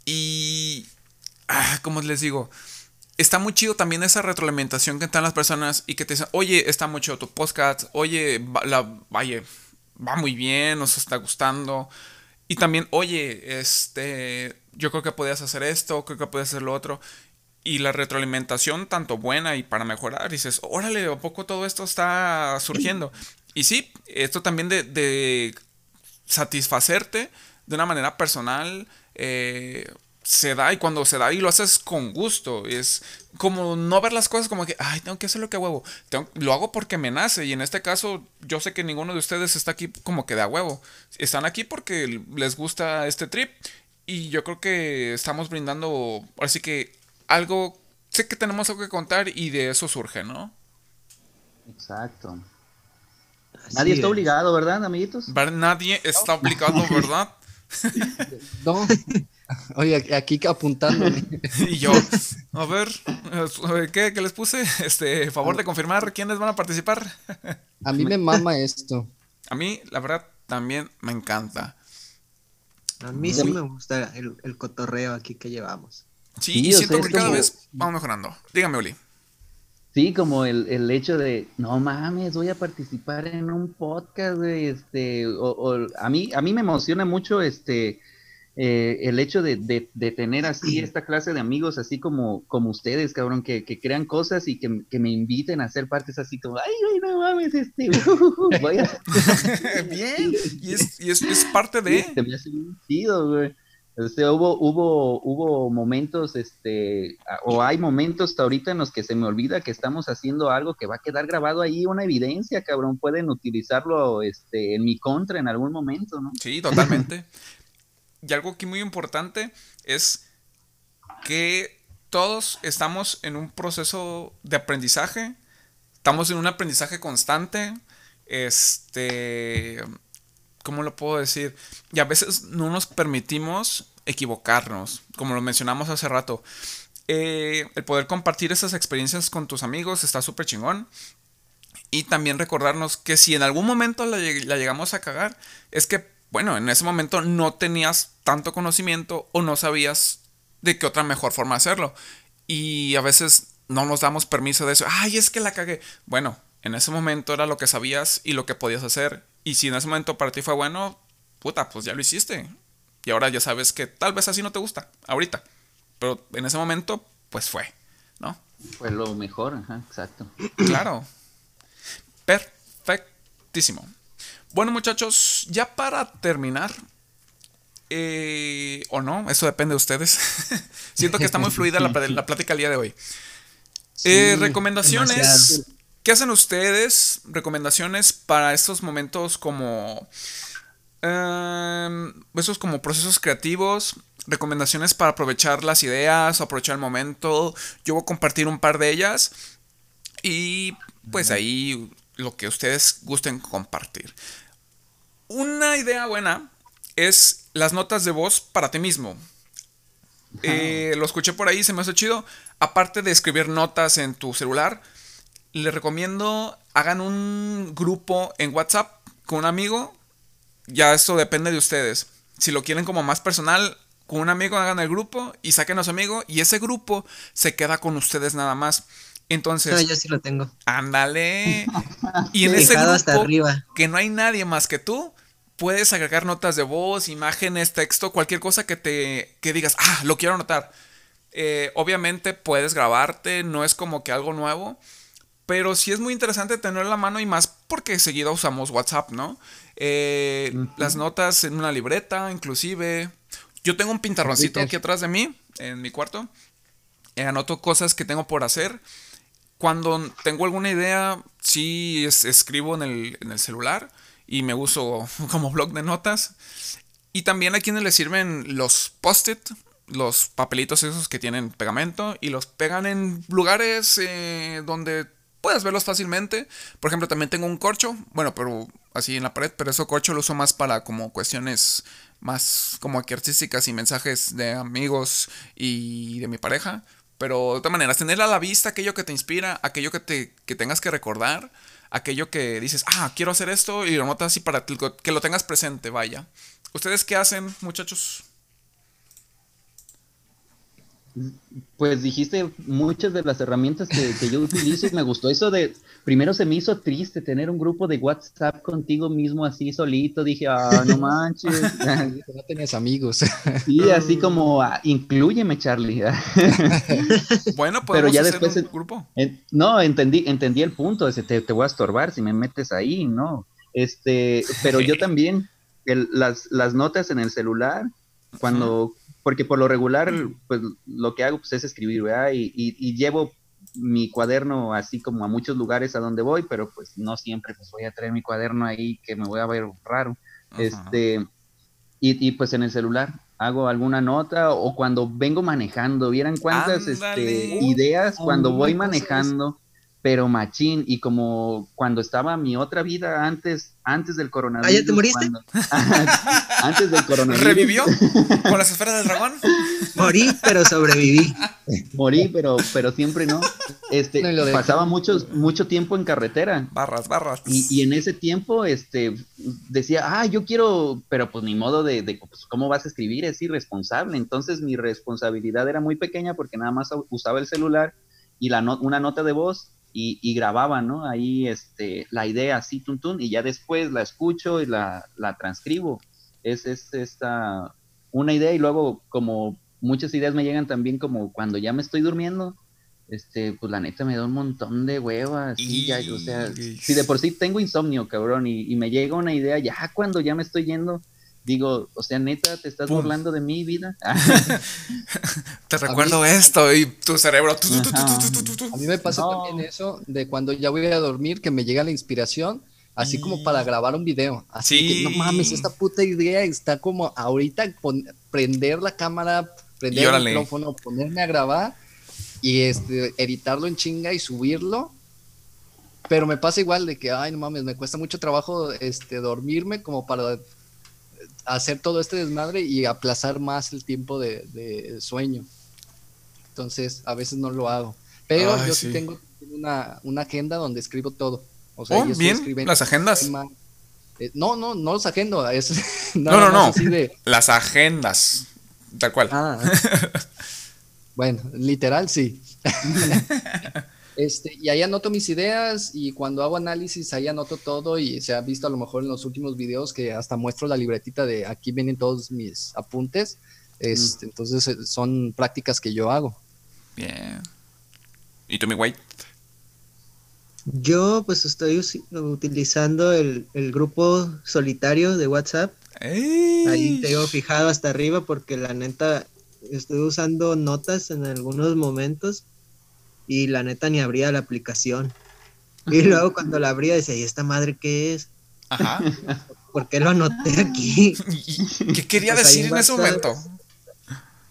Speaker 1: Y. Ah, ¿Cómo les digo? Está muy chido también esa retroalimentación que están las personas y que te dicen, oye, está muy chido tu podcast, oye, va, la, vaya, va muy bien, nos está gustando. Y también, oye, este, yo creo que podías hacer esto, creo que podías hacer lo otro. Y la retroalimentación, tanto buena y para mejorar, dices, órale, ¿a poco todo esto está surgiendo? Y sí, esto también de, de satisfacerte de una manera personal, eh, se da y cuando se da y lo haces con gusto. Es como no ver las cosas como que, ay, tengo que hacer lo que huevo. lo hago porque me nace. Y en este caso, yo sé que ninguno de ustedes está aquí como que de a huevo. Están aquí porque les gusta este trip. Y yo creo que estamos brindando, así que algo, sé que tenemos algo que contar y de eso surge, ¿no?
Speaker 2: Exacto. Nadie está obligado, ¿verdad, amiguitos?
Speaker 1: Nadie está obligado, ¿verdad?
Speaker 3: No. Oye, aquí apuntándome.
Speaker 1: y yo, a ver, ¿qué, les puse? Este, favor de confirmar quiénes van a participar.
Speaker 3: A mí me mama esto.
Speaker 1: A mí, la verdad, también me encanta.
Speaker 4: A mí sí me gusta el, cotorreo aquí que llevamos.
Speaker 1: Sí, y siento que cada vez vamos mejorando. Dígame, Oli.
Speaker 2: Sí, como el, el, hecho de, no mames, voy a participar en un podcast, este, o, a mí, a mí me emociona mucho, este, eh, el hecho de, de, tener así esta clase de amigos, así como, como ustedes, cabrón, que, que crean cosas y que, me inviten a hacer partes así como, ay, ay, no mames, este,
Speaker 1: voy a... Bien, y es, y es, es parte de...
Speaker 2: Se me hace chido, güey. Hubo, hubo, hubo momentos, este, o hay momentos ahorita en los que se me olvida que estamos haciendo algo que va a quedar grabado ahí, una evidencia, cabrón. Pueden utilizarlo este, en mi contra en algún momento, ¿no?
Speaker 1: Sí, totalmente. y algo aquí muy importante es que todos estamos en un proceso de aprendizaje, estamos en un aprendizaje constante. Este ¿cómo lo puedo decir? Y a veces no nos permitimos equivocarnos, como lo mencionamos hace rato. Eh, el poder compartir esas experiencias con tus amigos está súper chingón. Y también recordarnos que si en algún momento la, llegamos a cagar, es que, bueno, en ese momento no tenías tanto conocimiento o no sabías de qué otra mejor forma hacerlo. Y a veces no nos damos permiso de eso. Ay, es que la cagué. Bueno, en ese momento era lo que sabías y lo que podías hacer. Y si en ese momento para ti fue bueno, puta, pues ya lo hiciste. Y ahora ya sabes que tal vez así no te gusta, ahorita. Pero en ese momento, pues fue, ¿no?
Speaker 2: Fue lo mejor, ajá, exacto.
Speaker 1: Claro. Perfectísimo. Bueno, muchachos, ya para terminar, eh, o no, eso depende de ustedes. Siento que está muy fluida la, la plática el día de hoy. Eh, recomendaciones. ¿Qué hacen ustedes? Recomendaciones para estos momentos como... Em, esos como procesos creativos, recomendaciones para aprovechar las ideas, aprovechar el momento. Yo voy a compartir un par de ellas y pues ahí lo que ustedes gusten compartir. Una idea buena es las notas de voz para ti mismo. Eh, lo escuché por ahí, se me hace chido. Aparte de escribir notas en tu celular, les recomiendo hagan un grupo en WhatsApp con un amigo. Ya esto depende de ustedes. Si lo quieren como más personal, con un amigo hagan el grupo y saquen a su amigo y ese grupo se queda con ustedes nada más. Entonces,
Speaker 4: no, yo sí lo tengo.
Speaker 1: Ándale. Y en ese grupo hasta arriba. que no hay nadie más que tú, puedes agregar notas de voz, imágenes, texto, cualquier cosa que te que digas, "Ah, lo quiero anotar." Eh, obviamente puedes grabarte, no es como que algo nuevo, pero sí es muy interesante tener la mano y más porque seguido usamos WhatsApp, ¿no? Eh, las notas en una libreta, inclusive. Yo tengo un pintarroncito aquí atrás de mí, en mi cuarto. Eh, anoto cosas que tengo por hacer. Cuando tengo alguna idea, sí escribo en el, en el celular y me uso como blog de notas. Y también a quienes les sirven los post-it, los papelitos esos que tienen pegamento y los pegan en lugares eh, donde puedes verlos fácilmente. Por ejemplo, también tengo un corcho, bueno, pero así en la pared, pero ese corcho lo uso más para como cuestiones más como aquí artísticas y mensajes de amigos y de mi pareja. Pero de todas maneras, tener a la vista aquello que te inspira, aquello que, te, que tengas que recordar, aquello que dices, ah, quiero hacer esto y lo notas así para que lo tengas presente, vaya. ¿Ustedes qué hacen, muchachos?
Speaker 2: Pues dijiste muchas de las herramientas que, que yo utilizo y me gustó eso de, primero se me hizo triste tener un grupo de WhatsApp contigo mismo así solito, dije, ah, no manches.
Speaker 3: no tenías amigos.
Speaker 2: Sí, así como, ah, incluyeme Charlie.
Speaker 1: bueno, Pero ya después un grupo.
Speaker 2: no, entendí, entendí el punto, ese, te, te voy a estorbar si me metes ahí, ¿no? Este, pero yo también, las, las notas en el celular, cuando, porque por lo regular, pues lo que hago pues, es escribir, ¿verdad? Y, y, llevo mi cuaderno así como a muchos lugares a donde voy, pero pues no siempre pues voy a traer mi cuaderno ahí que me voy a ver raro. Este, y, y, pues en el celular hago alguna nota o cuando vengo manejando, vieran cuántas este, ideas cuando voy manejando pero machín, y como cuando estaba mi otra vida antes, antes del coronavirus.
Speaker 4: ¿Ah, ya te moriste?
Speaker 2: antes del coronavirus.
Speaker 1: ¿Revivió? ¿Con las esferas del dragón?
Speaker 4: Morí, pero sobreviví.
Speaker 2: Morí, pero, pero siempre no. Este, pasaba mucho, mucho tiempo en carretera.
Speaker 1: Barras, barras.
Speaker 2: Y, y, en ese tiempo, este, decía, ah, yo quiero, pero pues ni modo de, de pues, cómo vas a escribir, es irresponsable. Entonces mi responsabilidad era muy pequeña porque nada más usaba el celular y la una nota de voz y, grababa, ¿no? Ahí este, la idea así, tun, y ya después la escucho y la, la transcribo. Es, es esta, una idea y luego como muchas ideas me llegan también como cuando ya me estoy durmiendo, este, pues la neta me da un montón de huevas, ya, o sea, si de por sí tengo insomnio, cabrón, y, y, me llega una idea ya cuando ya me estoy yendo, digo, o sea, neta, te estás burlando de mi vida.
Speaker 1: te recuerdo esto y tu cerebro.
Speaker 3: a mí me pasa también eso de cuando ya voy a dormir, que me llega la inspiración, así como para grabar un video. Así que no mames, esta puta idea está como ahorita prender la cámara, prender el micrófono, ponerme a grabar y este, editarlo en chinga y subirlo. Pero me pasa igual de que, ay, no mames, me cuesta mucho trabajo este, dormirme como para hacer todo este desmadre y aplazar más el tiempo de, sueño. Entonces, a veces no lo hago. Pero yo sí, tengo una, agenda donde escribo todo.
Speaker 1: O sea, oh, bien, las agendas.
Speaker 3: Eh, no, no, no los agendo. Es
Speaker 1: no, no, no. Las agendas. Tal cual. Ah.
Speaker 3: bueno, literal sí. Este, y ahí anoto mis ideas y cuando hago análisis ahí anoto todo y se ha visto a lo mejor en los últimos videos que hasta muestro la libretita de aquí vienen todos mis apuntes. Este, Entonces eh, son prácticas que yo hago.
Speaker 1: Bien. ¿Y tú, mi white?
Speaker 4: Yo pues estoy utilizando el, grupo solitario de WhatsApp. Ahí tengo fijado hasta arriba porque la neta estoy usando notas en algunos momentos y la neta ni abría la aplicación. Y luego cuando la abría decía, ¿y esta madre qué es? Ajá. ¿Por qué lo anoté aquí?
Speaker 1: ¿Qué quería pues decir en ese momento?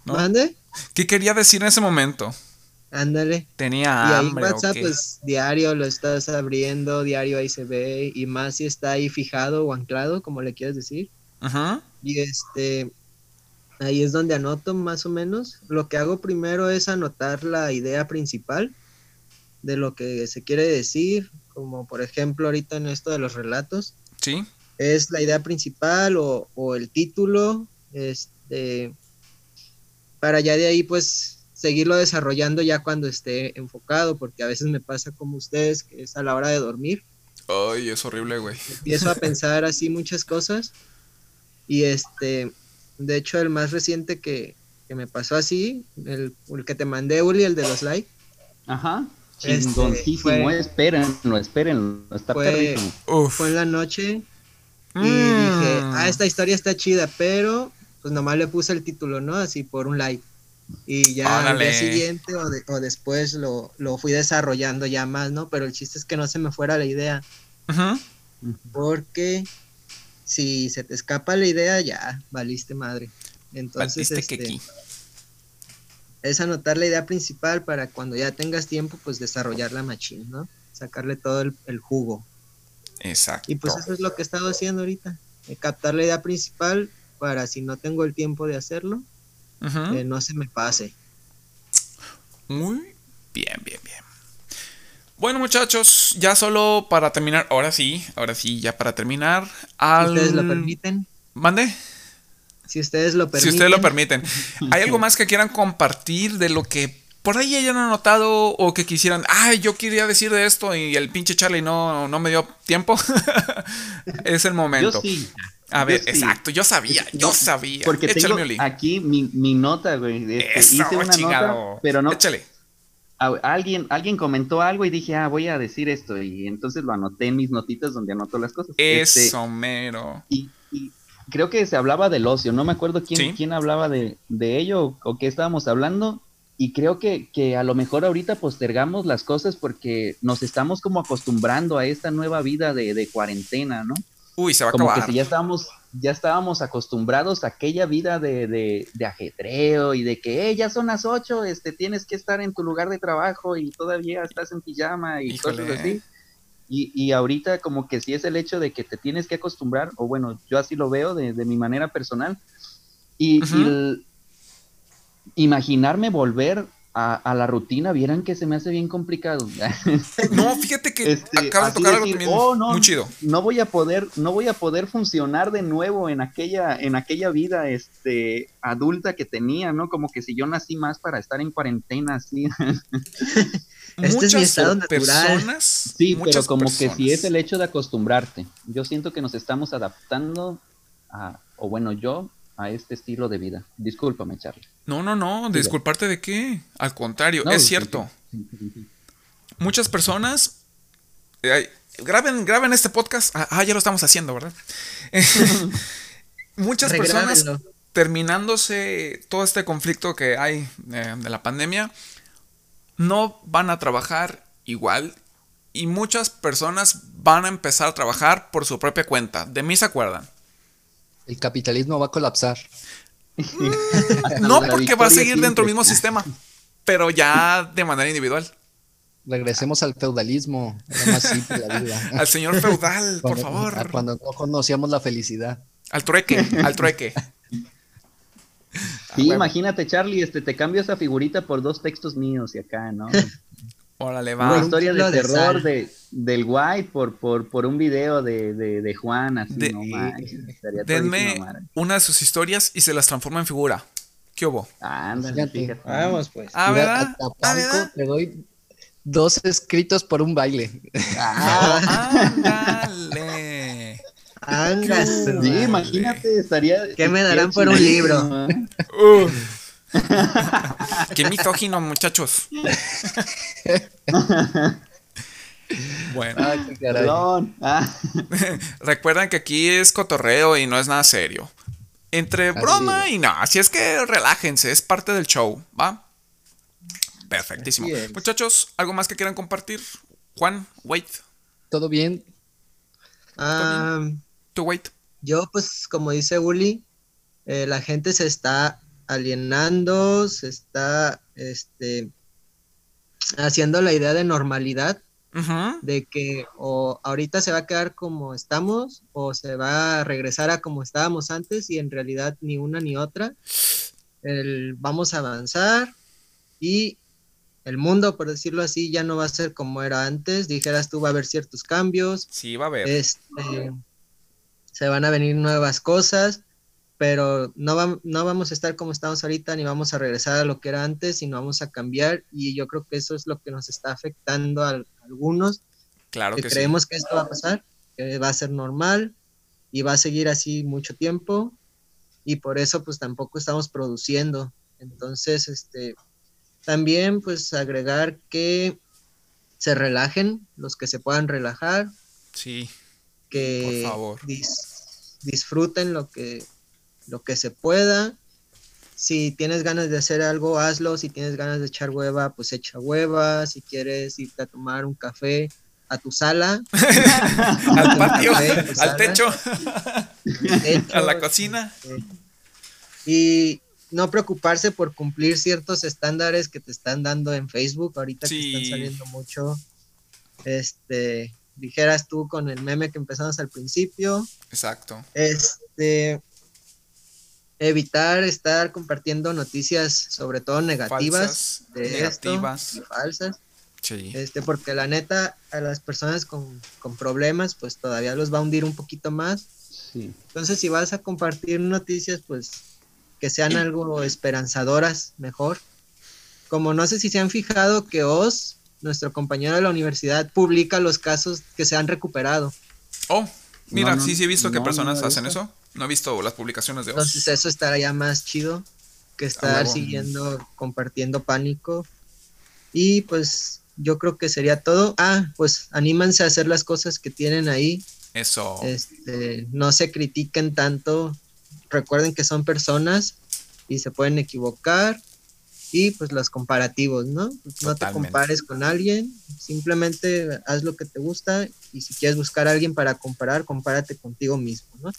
Speaker 4: ¿Mande?
Speaker 1: ¿Qué quería decir en ese momento?
Speaker 4: Ándale.
Speaker 1: Tenía hambre.
Speaker 4: Y ahí WhatsApp, pues diario lo estás abriendo, diario ahí se ve, y más si está ahí fijado o anclado, como le quieras decir. Ajá. Y este, Ahí es donde anoto más o menos. Lo que hago primero es anotar la idea principal de lo que se quiere decir, como por ejemplo ahorita en esto de los relatos.
Speaker 1: Sí.
Speaker 4: Es la idea principal o, el título, este, para ya de ahí pues seguirlo desarrollando ya cuando esté enfocado, porque a veces me pasa como ustedes, que es a la hora de dormir.
Speaker 1: Ay, es horrible, güey.
Speaker 4: Empiezo a pensar así muchas cosas y este de hecho, el más reciente que, me pasó así, el, que te mandé, Uli, el de los likes.
Speaker 2: Ajá. Chingoncísimo, este, espérenlo, espérenlo, está fue,
Speaker 4: fue en la noche y dije, ah, esta historia está chida, pero pues nomás le puse el título, ¿no? Así por un like. Y ya al día siguiente o, o después lo, lo, fui desarrollando ya más, ¿no? Pero el chiste es que no se me fuera la idea. Ajá. Porque si se te escapa la idea, ya, valiste madre. Entonces, este, es anotar la idea principal para cuando ya tengas tiempo, pues desarrollar la machine, ¿no? Sacarle todo el, jugo.
Speaker 1: Exacto.
Speaker 4: Y pues eso es lo que he estado haciendo ahorita. Eh, captar la idea principal para si no tengo el tiempo de hacerlo, eh, no se me pase.
Speaker 1: Muy bien, bien. Bueno, muchachos, ya solo para terminar, ahora sí, ahora sí, ya para terminar.
Speaker 4: Al... ¿Ustedes lo permiten?
Speaker 1: ¿Mande?
Speaker 4: Si ustedes lo permiten.
Speaker 1: Si ustedes lo permiten. ¿Hay algo más que quieran compartir de lo que por ahí hayan anotado o que quisieran, ay, yo quería decir de esto y el pinche Charlie no, no me dio tiempo? es el momento.
Speaker 2: Yo sí.
Speaker 1: A ver, exacto, yo sabía, yo sabía.
Speaker 2: Porque tengo aquí mi, mi, nota, güey. Este, hice una nota, pero no.
Speaker 1: Échale.
Speaker 2: Alguien, alguien comentó algo y dije, ah, voy a decir esto. Y entonces lo anoté en mis notitas donde anoto las cosas.
Speaker 1: Este, Eso, mero.
Speaker 2: Y, creo que se hablaba del ocio. No me acuerdo quién, quién hablaba de, de ello o qué estábamos hablando y creo que, que, a lo mejor ahorita postergamos las cosas porque nos estamos como acostumbrando a esta nueva vida de, de cuarentena, ¿no?
Speaker 1: Uy, se va a
Speaker 2: como
Speaker 1: acabar.
Speaker 2: que si ya estábamos, ya estábamos acostumbrados a aquella vida de, de, de ajetreo y de que eh, ya son las ocho, este, tienes que estar en tu lugar de trabajo y todavía estás en pijama y cosas así. Y, y, ahorita como que sí es el hecho de que te tienes que acostumbrar, o bueno, yo así lo veo de, de mi manera personal. Y, y imaginarme volver a, la rutina, vieran que se me hace bien complicado.
Speaker 1: no, fíjate que este, acabo de tocar algo oh, no, muy chido.
Speaker 2: No voy a poder, no voy a poder funcionar de nuevo en aquella, en aquella vida este adulta que tenía, ¿no? Como que si yo nací más para estar en cuarentena, así.
Speaker 4: este es mi estado natural.
Speaker 1: Personas,
Speaker 2: sí, pero como que si es el hecho de acostumbrarte. Yo siento que nos estamos adaptando a, o bueno, yo a este estilo de vida. Discúlpame, Charlie.
Speaker 1: No, no, no, disculparte de qué. Al contrario, es cierto. Muchas personas eh, graben, graben este podcast. Ah, ah, ya lo estamos haciendo, ¿verdad? Muchas personas terminándose todo este conflicto que hay eh, de la pandemia, no van a trabajar igual y muchas personas van a empezar a trabajar por su propia cuenta. De mí se acuerdan.
Speaker 3: El capitalismo va a colapsar.
Speaker 1: no porque va a seguir dentro del mismo sistema, pero ya de manera individual.
Speaker 3: Regresemos al feudalismo, más simple la
Speaker 1: vida. Al señor feudal, por favor.
Speaker 3: Cuando no conocíamos la felicidad.
Speaker 1: Al trueque, al trueque.
Speaker 2: Sí, imagínate, Charlie, este, te cambio esa figurita por dos textos míos y acá, ¿no?
Speaker 1: Órale, va.
Speaker 2: Una historia de, terror de, del White por, por, por un video de, de, Juan, así, no
Speaker 1: Denme una de sus historias y se las transforma en figura. ¿Qué hubo?
Speaker 2: Ándale, fíjate.
Speaker 4: Vamos, pues.
Speaker 1: Ah, ¿verdad?
Speaker 3: ¿Ah, Te doy dos escritos por un baile.
Speaker 1: Ah, ándale.
Speaker 2: Sí, imagínate, estaría.
Speaker 4: ¿Qué me darán por un libro?
Speaker 1: Qué mitógino, muchachos. bueno. Ah. Recuerden que aquí es cotorreo y no es nada serio. Entre broma y no, así es que relájense, es parte del show, ¿va? Perfectísimo. Muchachos, ¿algo más que quieran compartir? Juan, wait.
Speaker 3: ¿Todo bien?
Speaker 4: Ah,
Speaker 1: ¿Tú, wait?
Speaker 4: Yo, pues, como dice Uli, eh, la gente se está alienando, se está este, haciendo la idea de normalidad, de que o ahorita se va a quedar como estamos o se va a regresar a como estábamos antes y en realidad ni una ni otra. El, vamos a avanzar y el mundo, por decirlo así, ya no va a ser como era antes. Dijeras tú, va a haber ciertos cambios.
Speaker 1: Sí, va a haber.
Speaker 4: Este, se van a venir nuevas cosas pero no, no vamos a estar como estamos ahorita, ni vamos a regresar a lo que era antes, sino vamos a cambiar y yo creo que eso es lo que nos está afectando a, algunos.
Speaker 1: Claro que,
Speaker 4: creemos que esto va a pasar, que va a ser normal y va a seguir así mucho tiempo y por eso pues tampoco estamos produciendo. Entonces, este, también pues agregar que se relajen, los que se puedan relajar.
Speaker 1: Sí.
Speaker 4: Que por favor. disfruten lo que lo que se pueda. Si tienes ganas de hacer algo, hazlo. Si tienes ganas de echar hueva, pues echa hueva. Si quieres irte a tomar un café a tu sala,
Speaker 1: al patio, al techo, a la cocina.
Speaker 4: y no preocuparse por cumplir ciertos estándares que te están dando en Facebook ahorita que están saliendo mucho. Este, dijeras tú con el meme que empezamos al principio.
Speaker 1: Exacto.
Speaker 4: Este, evitar estar compartiendo noticias, sobre todo negativas, de negativas. falsas.
Speaker 1: Sí.
Speaker 4: Este, porque la neta, a las personas con, problemas, pues todavía los va a hundir un poquito más.
Speaker 2: Sí.
Speaker 4: Entonces, si vas a compartir noticias, pues que sean algo esperanzadoras, mejor. Como no sé si se han fijado que Oz, nuestro compañero de la universidad, publica los casos que se han recuperado.
Speaker 1: Oh, mira,
Speaker 2: No, no,
Speaker 1: sí, sí he visto que personas hacen eso. No he visto las publicaciones de
Speaker 4: Entonces,
Speaker 1: Oz.
Speaker 4: eso estaría más chido que estar siguiendo, compartiendo pánico. Y pues yo creo que sería todo. Ah, pues anímanse a hacer las cosas que tienen ahí.
Speaker 1: Eso.
Speaker 4: Este, no se critiquen tanto. Recuerden que son personas y se pueden equivocar. Y pues los comparativos, ¿no? No te compares con alguien, simplemente haz lo que te gusta y si quieres buscar a alguien para comparar, compárate contigo mismo, ¿no?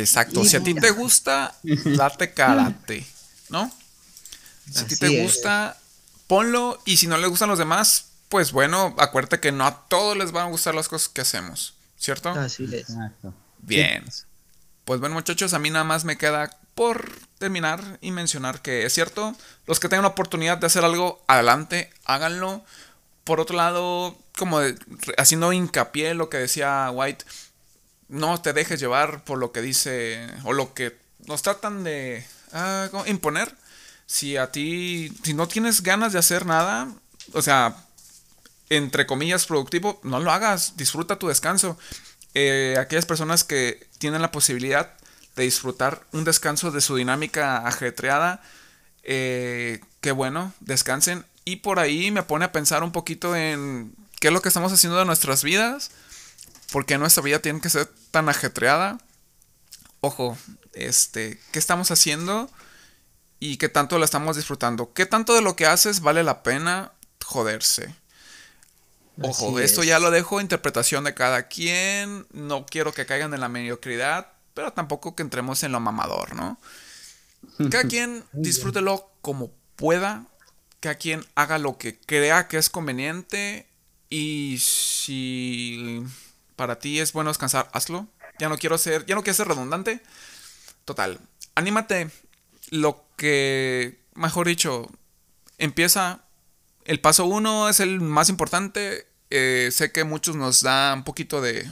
Speaker 1: Exacto. Si a ti te gusta, date karate, ¿no? Si a ti te gusta, ponlo. Y si no le gustan los demás, pues bueno, acuérdate que no a todos les van a gustar las cosas que hacemos, ¿cierto?
Speaker 4: Así es.
Speaker 2: Exacto.
Speaker 1: Bien. Pues bueno, muchachos, a mí nada más me queda por terminar y mencionar que es cierto, los que tengan la oportunidad de hacer algo, adelante, háganlo. Por otro lado, como de- haciendo hincapié en lo que decía White, no te dejes llevar por lo que dice o lo que nos tratan de ah, imponer. Si a ti, si no tienes ganas de hacer nada, o sea, entre comillas, productivo, no lo hagas, disfruta tu descanso. Eh, aquellas personas que tienen la posibilidad de disfrutar un descanso de su dinámica ajetreada, eh, qué bueno, descansen. Y por ahí me pone a pensar un poquito en qué es lo que estamos haciendo de nuestras vidas, por qué nuestra vida tiene que ser tan ajetreada. Ojo, este, ¿qué estamos haciendo? Y qué tanto la estamos disfrutando. ¿Qué tanto de lo que haces vale la pena joderse? Ojo, esto
Speaker 4: es.
Speaker 1: ya lo dejo a interpretación de cada quien. No quiero que caigan en la mediocridad, pero tampoco que entremos en lo mamador, ¿no? Cada quien disfrútelo como pueda. Cada quien haga lo que crea que es conveniente. Y si para ti es bueno descansar, hazlo. Ya no quiero ser, ya no quiero ser redundante. Total, anímate. Lo que, mejor dicho, empieza. El paso uno es el más importante. Eh, sé que muchos nos da un poquito de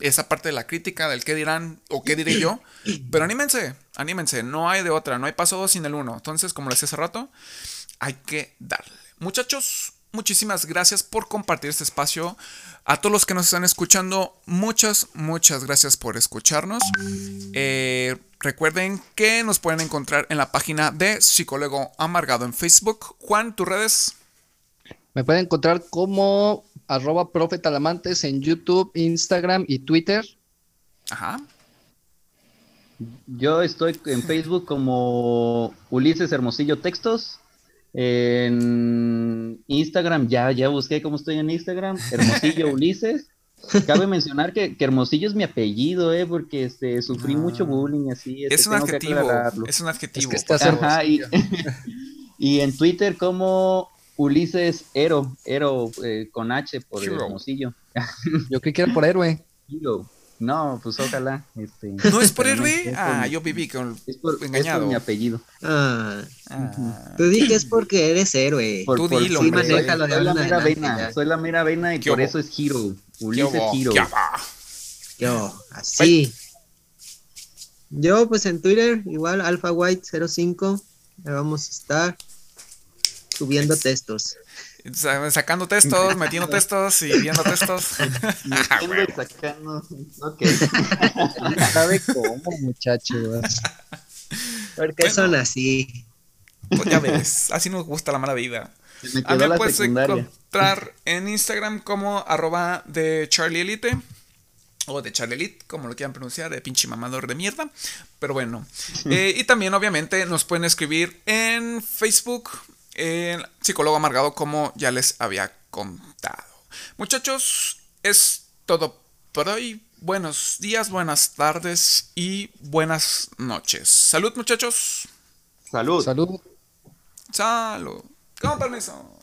Speaker 1: esa parte de la crítica, del qué dirán o qué diré yo. Pero anímense, anímense. No hay de otra, no hay paso dos sin el uno. Entonces, como les decía hace rato, hay que darle. Muchachos, muchísimas gracias por compartir este espacio. A todos los que nos están escuchando, muchas, muchas gracias por escucharnos. Eh, recuerden que nos pueden encontrar en la página de Psicólogo Amargado en Facebook. Juan, tus redes.
Speaker 3: Me pueden encontrar como arroba profetalamantes en YouTube, Instagram y Twitter.
Speaker 1: Ajá.
Speaker 2: Yo estoy en Facebook como Ulises Hermosillo Textos. En Instagram, ya, ya busqué cómo estoy en Instagram. Hermosillo Ulises. Cabe mencionar que, que Hermosillo es mi apellido, eh, porque este, sufrí
Speaker 1: Ah.
Speaker 2: mucho bullying así. este,
Speaker 1: Es un
Speaker 2: que
Speaker 1: adjetivo. Es un adjetivo.
Speaker 3: que estás
Speaker 2: Ajá, y, y en Twitter como Ulises Ero, Ero eh, con H por
Speaker 1: Hero.
Speaker 2: Hermosillo.
Speaker 3: Yo creí que era por héroe.
Speaker 2: Hero. No, pues ojalá. Este,
Speaker 1: ¿No es por héroe?
Speaker 2: es por
Speaker 1: Ah,
Speaker 2: mi-
Speaker 1: yo viví con
Speaker 2: es por, es por
Speaker 1: engañado.
Speaker 2: mi apellido.
Speaker 4: Ah,
Speaker 1: Ah,
Speaker 4: tú dije es porque eres héroe.
Speaker 2: Por,
Speaker 1: Tú
Speaker 2: por-
Speaker 1: dilo,
Speaker 2: sí,
Speaker 1: hombre.
Speaker 2: soy, la mera vena, soy la mera vena y
Speaker 1: ¿Qué
Speaker 2: por eso es Hero.
Speaker 1: ¿qué
Speaker 2: Ulises
Speaker 1: va?
Speaker 4: Yo, así. Yo, pues en Twitter, igual, Alpha White 05. Ahí vamos a estar subiendo textos.
Speaker 1: Sa- Sacando textos, metiendo textos y viendo textos. Ah,
Speaker 2: Metiendo y sacando. Ok.
Speaker 3: ¿Sabe cómo, muchachos?
Speaker 4: Porque
Speaker 1: Bueno.
Speaker 4: son así.
Speaker 1: Pues ya ves, así nos gusta la mala vida.
Speaker 2: Se me
Speaker 1: A
Speaker 2: quedó
Speaker 1: mí me
Speaker 2: la
Speaker 1: puedes
Speaker 2: secundaria.
Speaker 1: encontrar en Instagram como arroba de Charlie Elite. O de Charlie Elite, como lo quieran pronunciar, de pinche mamador de mierda. Pero bueno. Eh, y también, obviamente, nos pueden escribir en Facebook, en Psicólogo Amargado, como ya les había contado. Muchachos, es todo por hoy. Buenos días, buenas tardes y buenas noches. Salud, muchachos.
Speaker 2: Salud.
Speaker 3: Salud.
Speaker 1: Salud. Con permiso.